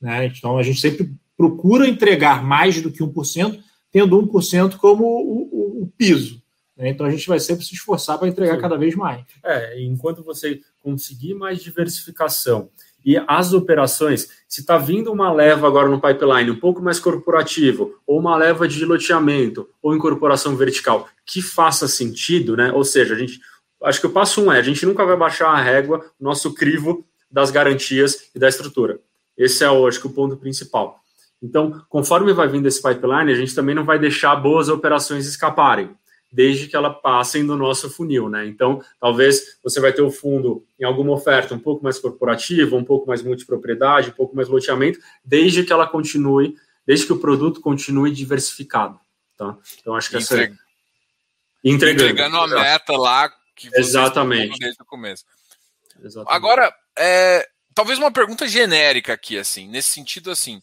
Né? Então, a gente sempre procura entregar mais do que 1%, tendo 1% como o, o, o piso. Né? Então a gente vai sempre se esforçar para entregar Sim. cada vez mais. É, enquanto você conseguir mais diversificação E as operações, se está vindo uma leva agora no pipeline um pouco mais corporativo, ou uma leva de loteamento, ou incorporação vertical, que faça sentido, né? Ou seja, a gente. Acho que o passo um é: a gente nunca vai baixar a régua, nosso crivo das garantias e da estrutura. Esse é, eu acho que, o ponto principal. Então, conforme vai vindo esse pipeline, a gente também não vai deixar boas operações escaparem desde que ela passem no nosso funil, né? Então, talvez você vai ter o fundo em alguma oferta um pouco mais corporativa, um pouco mais multipropriedade, um pouco mais loteamento, desde que ela continue, desde que o produto continue diversificado, tá? Então, acho que essa Entreg... entregando, entregando a meta lá que você Exatamente. desde o começo. Exatamente. Agora, é, talvez uma pergunta genérica aqui, assim, nesse sentido, assim,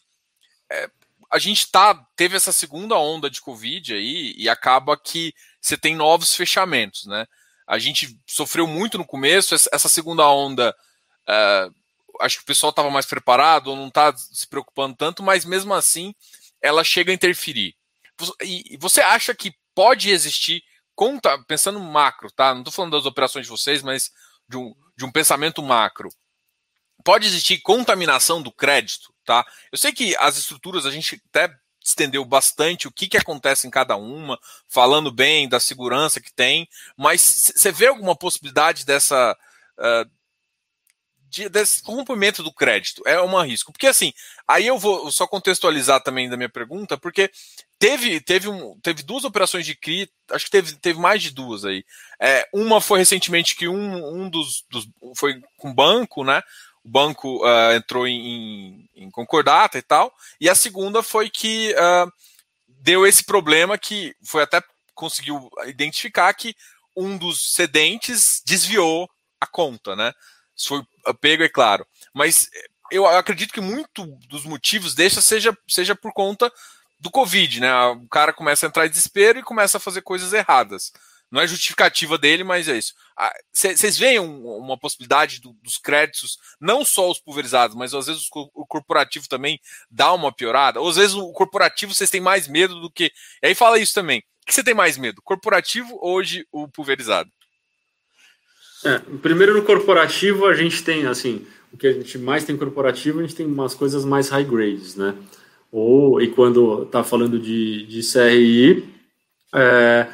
é, a gente tá, teve essa segunda onda de Covid aí e acaba que você tem novos fechamentos, né? A gente sofreu muito no começo, essa segunda onda, uh, acho que o pessoal estava mais preparado, não está se preocupando tanto, mas mesmo assim ela chega a interferir. E você acha que pode existir, conta, pensando macro, tá? Não estou falando das operações de vocês, mas de um, de um pensamento macro. Pode existir contaminação do crédito, tá? Eu sei que as estruturas a gente até estendeu bastante o que, que acontece em cada uma, falando bem da segurança que tem, mas você vê alguma possibilidade dessa. Uh, de, desse rompimento do crédito? É um risco. Porque assim, aí eu vou só contextualizar também da minha pergunta, porque teve, teve, um, teve duas operações de CRI, acho que teve, teve mais de duas aí. É, uma foi recentemente que um, um dos, dos. Foi com banco, né? O banco uh, entrou em, em, concordata e tal, e a segunda foi que uh, deu esse problema que foi até conseguiu identificar que um dos cedentes desviou a conta, né? Isso foi pego, é claro. Mas eu acredito que muito dos motivos dessa seja, seja por conta do Covid, né? O cara começa a entrar em desespero e começa a fazer coisas erradas. Não é justificativa dele, mas é isso. Vocês veem uma possibilidade do, dos créditos, não só os pulverizados, mas às vezes o corporativo também dá uma piorada? Ou às vezes o corporativo vocês têm mais medo do que. E aí fala isso também. O que você tem mais medo? Corporativo hoje o pulverizado? É, primeiro no corporativo a gente tem assim, o que a gente mais tem corporativo, a gente tem umas coisas mais high grades, né? Ou e quando tá falando de, de CRI, é,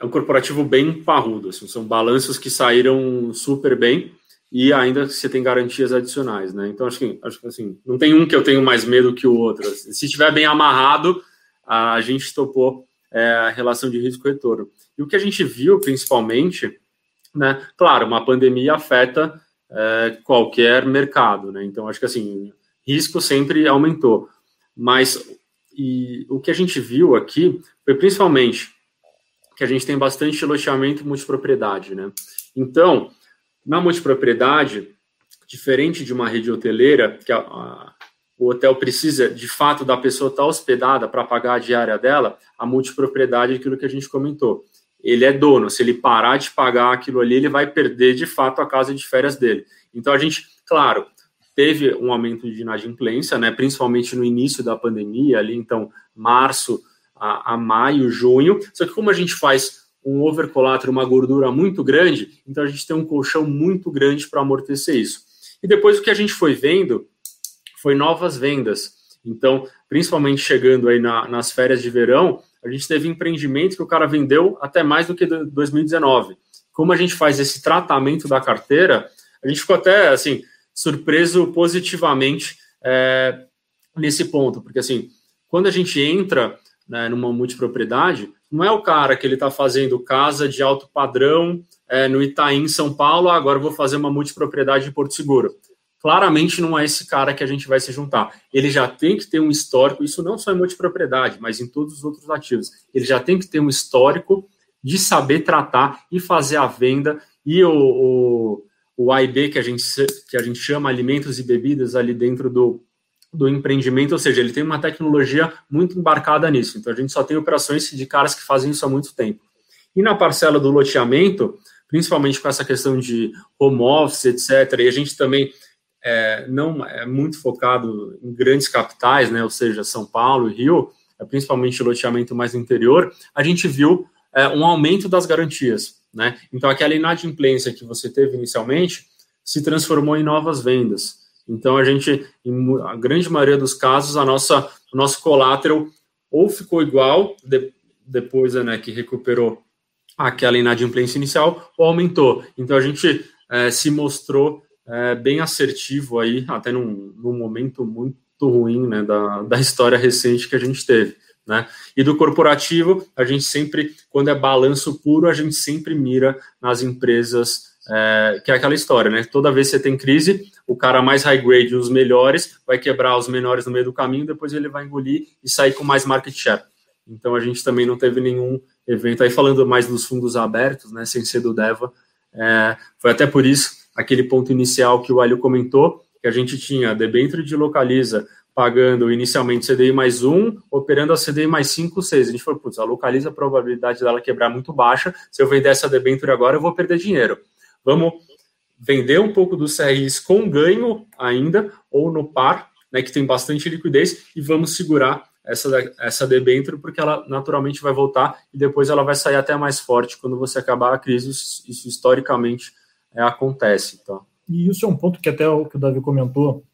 é um corporativo bem parrudo, assim, são balanços que saíram super bem e ainda você tem garantias adicionais, né? Então acho que, acho que assim, não tem um que eu tenho mais medo que o outro. Se estiver bem amarrado, a gente topou é, a relação de risco-retorno. E o que a gente viu, principalmente, né? Claro, uma pandemia afeta é, qualquer mercado, né? Então acho que assim, risco sempre aumentou, mas e o que a gente viu aqui foi principalmente que a gente tem bastante loteamento multipropriedade, né? Então, na multipropriedade, diferente de uma rede hoteleira, que a, a, o hotel precisa, de fato, da pessoa estar hospedada para pagar a diária dela, a multipropriedade é aquilo que a gente comentou. Ele é dono, se ele parar de pagar aquilo ali, ele vai perder, de fato, a casa de férias dele. Então, a gente, claro, teve um aumento de inadimplência, né, principalmente no início da pandemia, ali, então, março, a, a maio, junho. Só que como a gente faz um overcollateral, uma gordura muito grande, então a gente tem um colchão muito grande para amortecer isso. E depois o que a gente foi vendo foi novas vendas. Então, principalmente chegando aí na, nas férias de verão, a gente teve empreendimento que o cara vendeu até mais do que 2019. Como a gente faz esse tratamento da carteira, a gente ficou até assim surpreso positivamente é, nesse ponto, porque assim, quando a gente entra né, numa multipropriedade, não é o cara que ele está fazendo casa de alto padrão é, no Itaim, São Paulo, ah, agora vou fazer uma multipropriedade em Porto Seguro. Claramente não é esse cara que a gente vai se juntar. Ele já tem que ter um histórico, isso não só em multipropriedade, mas em todos os outros ativos. Ele já tem que ter um histórico de saber tratar e fazer a venda e o, o, o AIB, que a, gente, que a gente chama alimentos e bebidas ali dentro do, do empreendimento, ou seja, ele tem uma tecnologia muito embarcada nisso. Então, a gente só tem operações de caras que fazem isso há muito tempo. E na parcela do loteamento, principalmente com essa questão de home office, etc., e a gente também é, não é muito focado em grandes capitais, né, ou seja, São Paulo e Rio, é principalmente loteamento mais interior, a gente viu é, um aumento das garantias. Né? Então, aquela inadimplência que você teve inicialmente, se transformou em novas vendas. Então, a gente, em a grande maioria dos casos, a nossa, o nosso collateral ou ficou igual de, depois né, que recuperou aquela inadimplência inicial, ou aumentou. Então, a gente é, se mostrou é, bem assertivo aí, até num, num momento muito ruim né, da, da história recente que a gente teve. Né? E do corporativo, a gente sempre, quando é balanço puro, a gente sempre mira nas empresas, é, que é aquela história, né? Toda vez que você tem crise, o cara mais high grade, os melhores, vai quebrar os menores no meio do caminho, depois ele vai engolir e sair com mais market share. Então a gente também não teve nenhum evento aí falando mais dos fundos abertos, né? Sem ser do Deva. É, foi até por isso aquele ponto inicial que o Alio comentou, que a gente tinha debênture de localiza pagando inicialmente CDI mais um, operando a CDI mais 5, 6. A gente falou, putz, a localiza a probabilidade dela quebrar muito baixa. Se eu vender essa debênture agora, eu vou perder dinheiro. Vamos vender um pouco dos CRIs com ganho ainda, ou no par, né, que tem bastante liquidez, e vamos segurar essa, essa debênture, porque ela naturalmente vai voltar e depois ela vai sair até mais forte quando você acabar a crise. Isso, historicamente é, acontece. Então. E isso é um ponto que até o que o Davi comentou,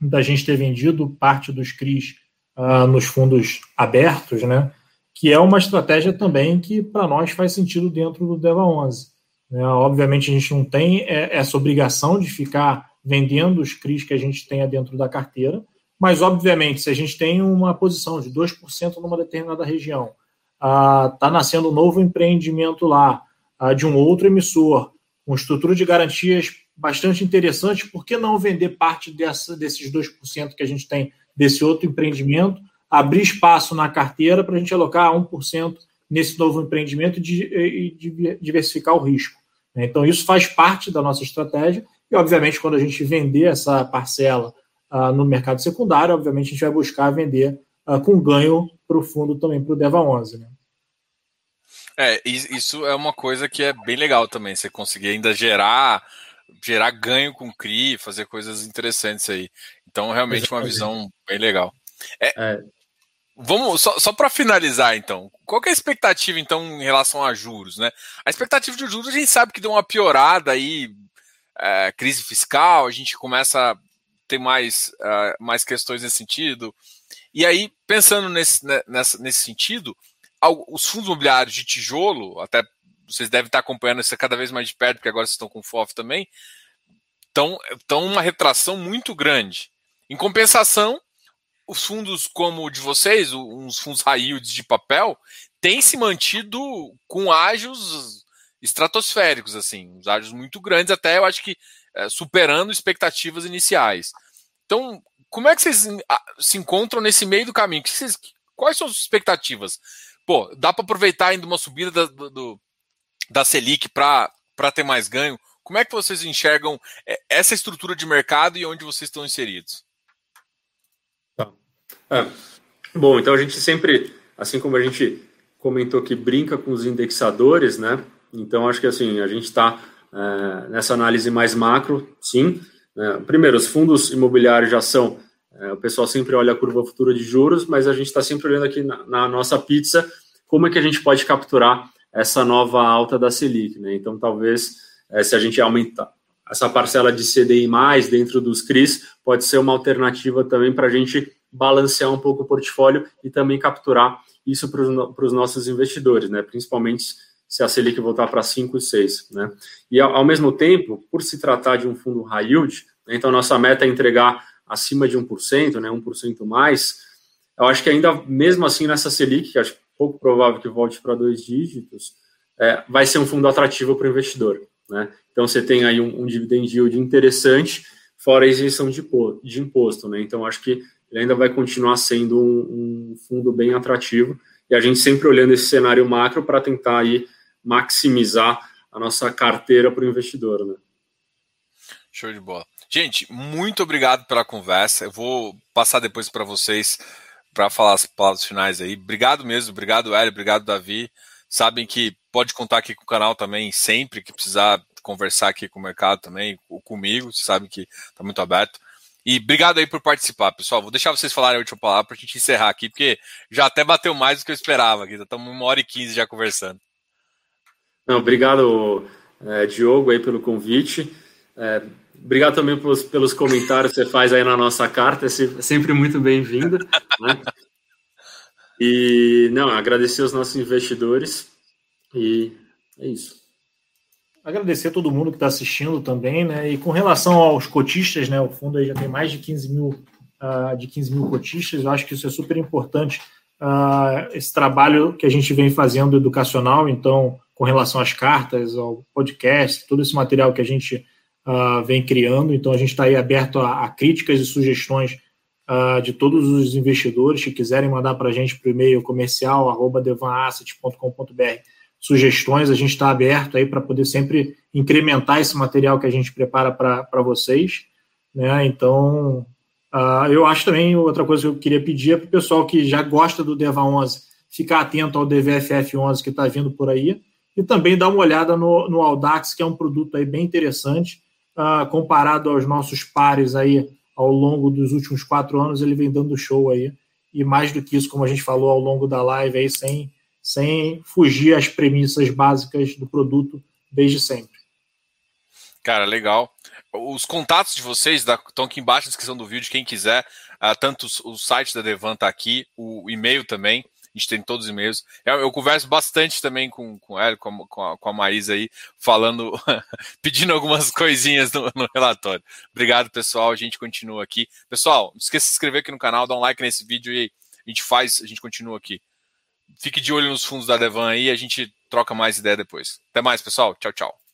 da gente ter vendido parte dos CRIs uh, nos fundos abertos, né? Que é uma estratégia também que para nós faz sentido dentro do Deva 11. Né? Obviamente a gente não tem é, essa obrigação de ficar vendendo os CRIs que a gente tenha dentro da carteira, mas obviamente se a gente tem uma posição de 2% numa determinada região, está uh, nascendo um novo empreendimento lá uh, de um outro emissor, com estrutura de garantias bastante interessante, por que não vender parte dessa, desses 2% que a gente tem desse outro empreendimento, abrir espaço na carteira para a gente alocar 1% nesse novo empreendimento e diversificar o risco. Né? Então, isso faz parte da nossa estratégia e, obviamente, quando a gente vender essa parcela uh, no mercado secundário, obviamente, a gente vai buscar vender uh, com ganho para o fundo também, para o DEVA 11. Né? É, isso é uma coisa que é bem legal também, você conseguir ainda gerar gerar ganho com CRI, fazer coisas interessantes aí. Então, realmente, uma visão bem legal. É, é. Vamos, só, só para finalizar, então, qual é a expectativa, então, em relação a juros, né? A expectativa de juros, a gente sabe que deu uma piorada aí, é, crise fiscal, a gente começa a ter mais, uh, mais questões nesse sentido. E aí, pensando nesse, né, nessa, nesse sentido, os fundos imobiliários de tijolo, até vocês devem estar acompanhando isso cada vez mais de perto, porque agora vocês estão com FOF também, estão, estão uma retração muito grande. Em compensação, os fundos como o de vocês, uns fundos high yields de papel, têm se mantido com ágios estratosféricos, assim, uns ágios muito grandes, até eu acho que é, superando expectativas iniciais. Então, como é que vocês se encontram nesse meio do caminho? Vocês, quais são as expectativas? Pô, dá para aproveitar ainda uma subida do, do, da Selic para ter mais ganho. Como é que vocês enxergam é, essa estrutura de mercado e onde vocês estão inseridos? É. Bom, então a gente sempre, assim como a gente comentou que brinca com os indexadores, né? Então acho que assim a gente está é, nessa análise mais macro, sim. É, primeiro, os fundos imobiliários já são, é, o pessoal sempre olha a curva futura de juros, mas a gente está sempre olhando aqui na, na nossa pizza como é que a gente pode capturar essa nova alta da Selic. Né? Então, talvez, é, se a gente aumentar essa parcela de CDI mais dentro dos CRIs, pode ser uma alternativa também para a gente balancear um pouco o portfólio e também capturar isso para os nossos investidores, né? principalmente se a Selic voltar para 5 e 6. Né? E, ao, ao, mesmo tempo, por se tratar de um fundo high yield, né? então nossa meta é entregar acima de 1%, né? 1% mais, eu acho que ainda, mesmo assim, nessa Selic, que acho pouco provável que volte para dois dígitos, é, vai ser um fundo atrativo para o investidor. Né? Então, você tem aí um, um dividend yield interessante, fora a isenção de, de imposto. Né? Então, acho que ele ainda vai continuar sendo um, um fundo bem atrativo, e a gente sempre olhando esse cenário macro para tentar aí maximizar a nossa carteira para o investidor. Né? Show de bola. Gente, muito obrigado pela conversa. Eu vou passar depois para vocês para falar as palavras finais aí. Obrigado mesmo, obrigado, Hélio, obrigado, Davi. Sabem que pode contar aqui com o canal também, sempre que precisar conversar aqui com o mercado também, ou comigo, vocês sabem que está muito aberto. E obrigado aí por participar, pessoal. Vou deixar vocês falarem a última palavra para a gente encerrar aqui, porque já até bateu mais do que eu esperava aqui. Estamos uma hora e quinze já conversando. Não, obrigado, é, Diogo, aí pelo convite. É, obrigado também pelos, pelos comentários que você faz aí na nossa carta, é sempre muito bem-vindo. *laughs* Né? E, não, agradecer aos nossos investidores e é isso. Agradecer a todo mundo que está assistindo também, né? E com relação aos cotistas, né? O fundo aí já tem mais de 15 mil, uh, de 15 mil cotistas, eu acho que isso é super importante, uh, esse trabalho que a gente vem fazendo educacional, então, com relação às cartas, ao podcast, todo esse material que a gente uh, vem criando, então a gente está aí aberto a, a, críticas e sugestões de todos os investidores que quiserem mandar para a gente por e-mail comercial arroba devanasset.com.br sugestões, a gente está aberto aí para poder sempre incrementar esse material que a gente prepara para vocês. Né? Então, uh, eu acho também outra coisa que eu queria pedir é para o pessoal que já gosta do DEVA 11 ficar atento ao DVFF 11 que está vindo por aí e também dar uma olhada no, no Audax, que é um produto aí bem interessante, uh, comparado aos nossos pares aí ao longo dos últimos quatro anos, ele vem dando show aí. E mais do que isso, como a gente falou ao longo da live aí, sem sem fugir às premissas básicas do produto desde sempre. Cara, legal. Os contatos de vocês estão aqui embaixo na descrição do vídeo, quem quiser. Uh, tanto o site da Devan está aqui, o e-mail também. A gente tem todos os e-mails. Eu, eu converso bastante também com, com ela, com a, com a, com a Maísa aí, falando, *laughs* pedindo algumas coisinhas no, no, relatório. Obrigado, pessoal. A gente continua aqui. Pessoal, não esqueça de se inscrever aqui no canal, dar um like nesse vídeo e a gente faz, a gente continua aqui fique de olho nos fundos da Devan aí, a gente troca mais ideia depois. Até mais, pessoal. Tchau, tchau.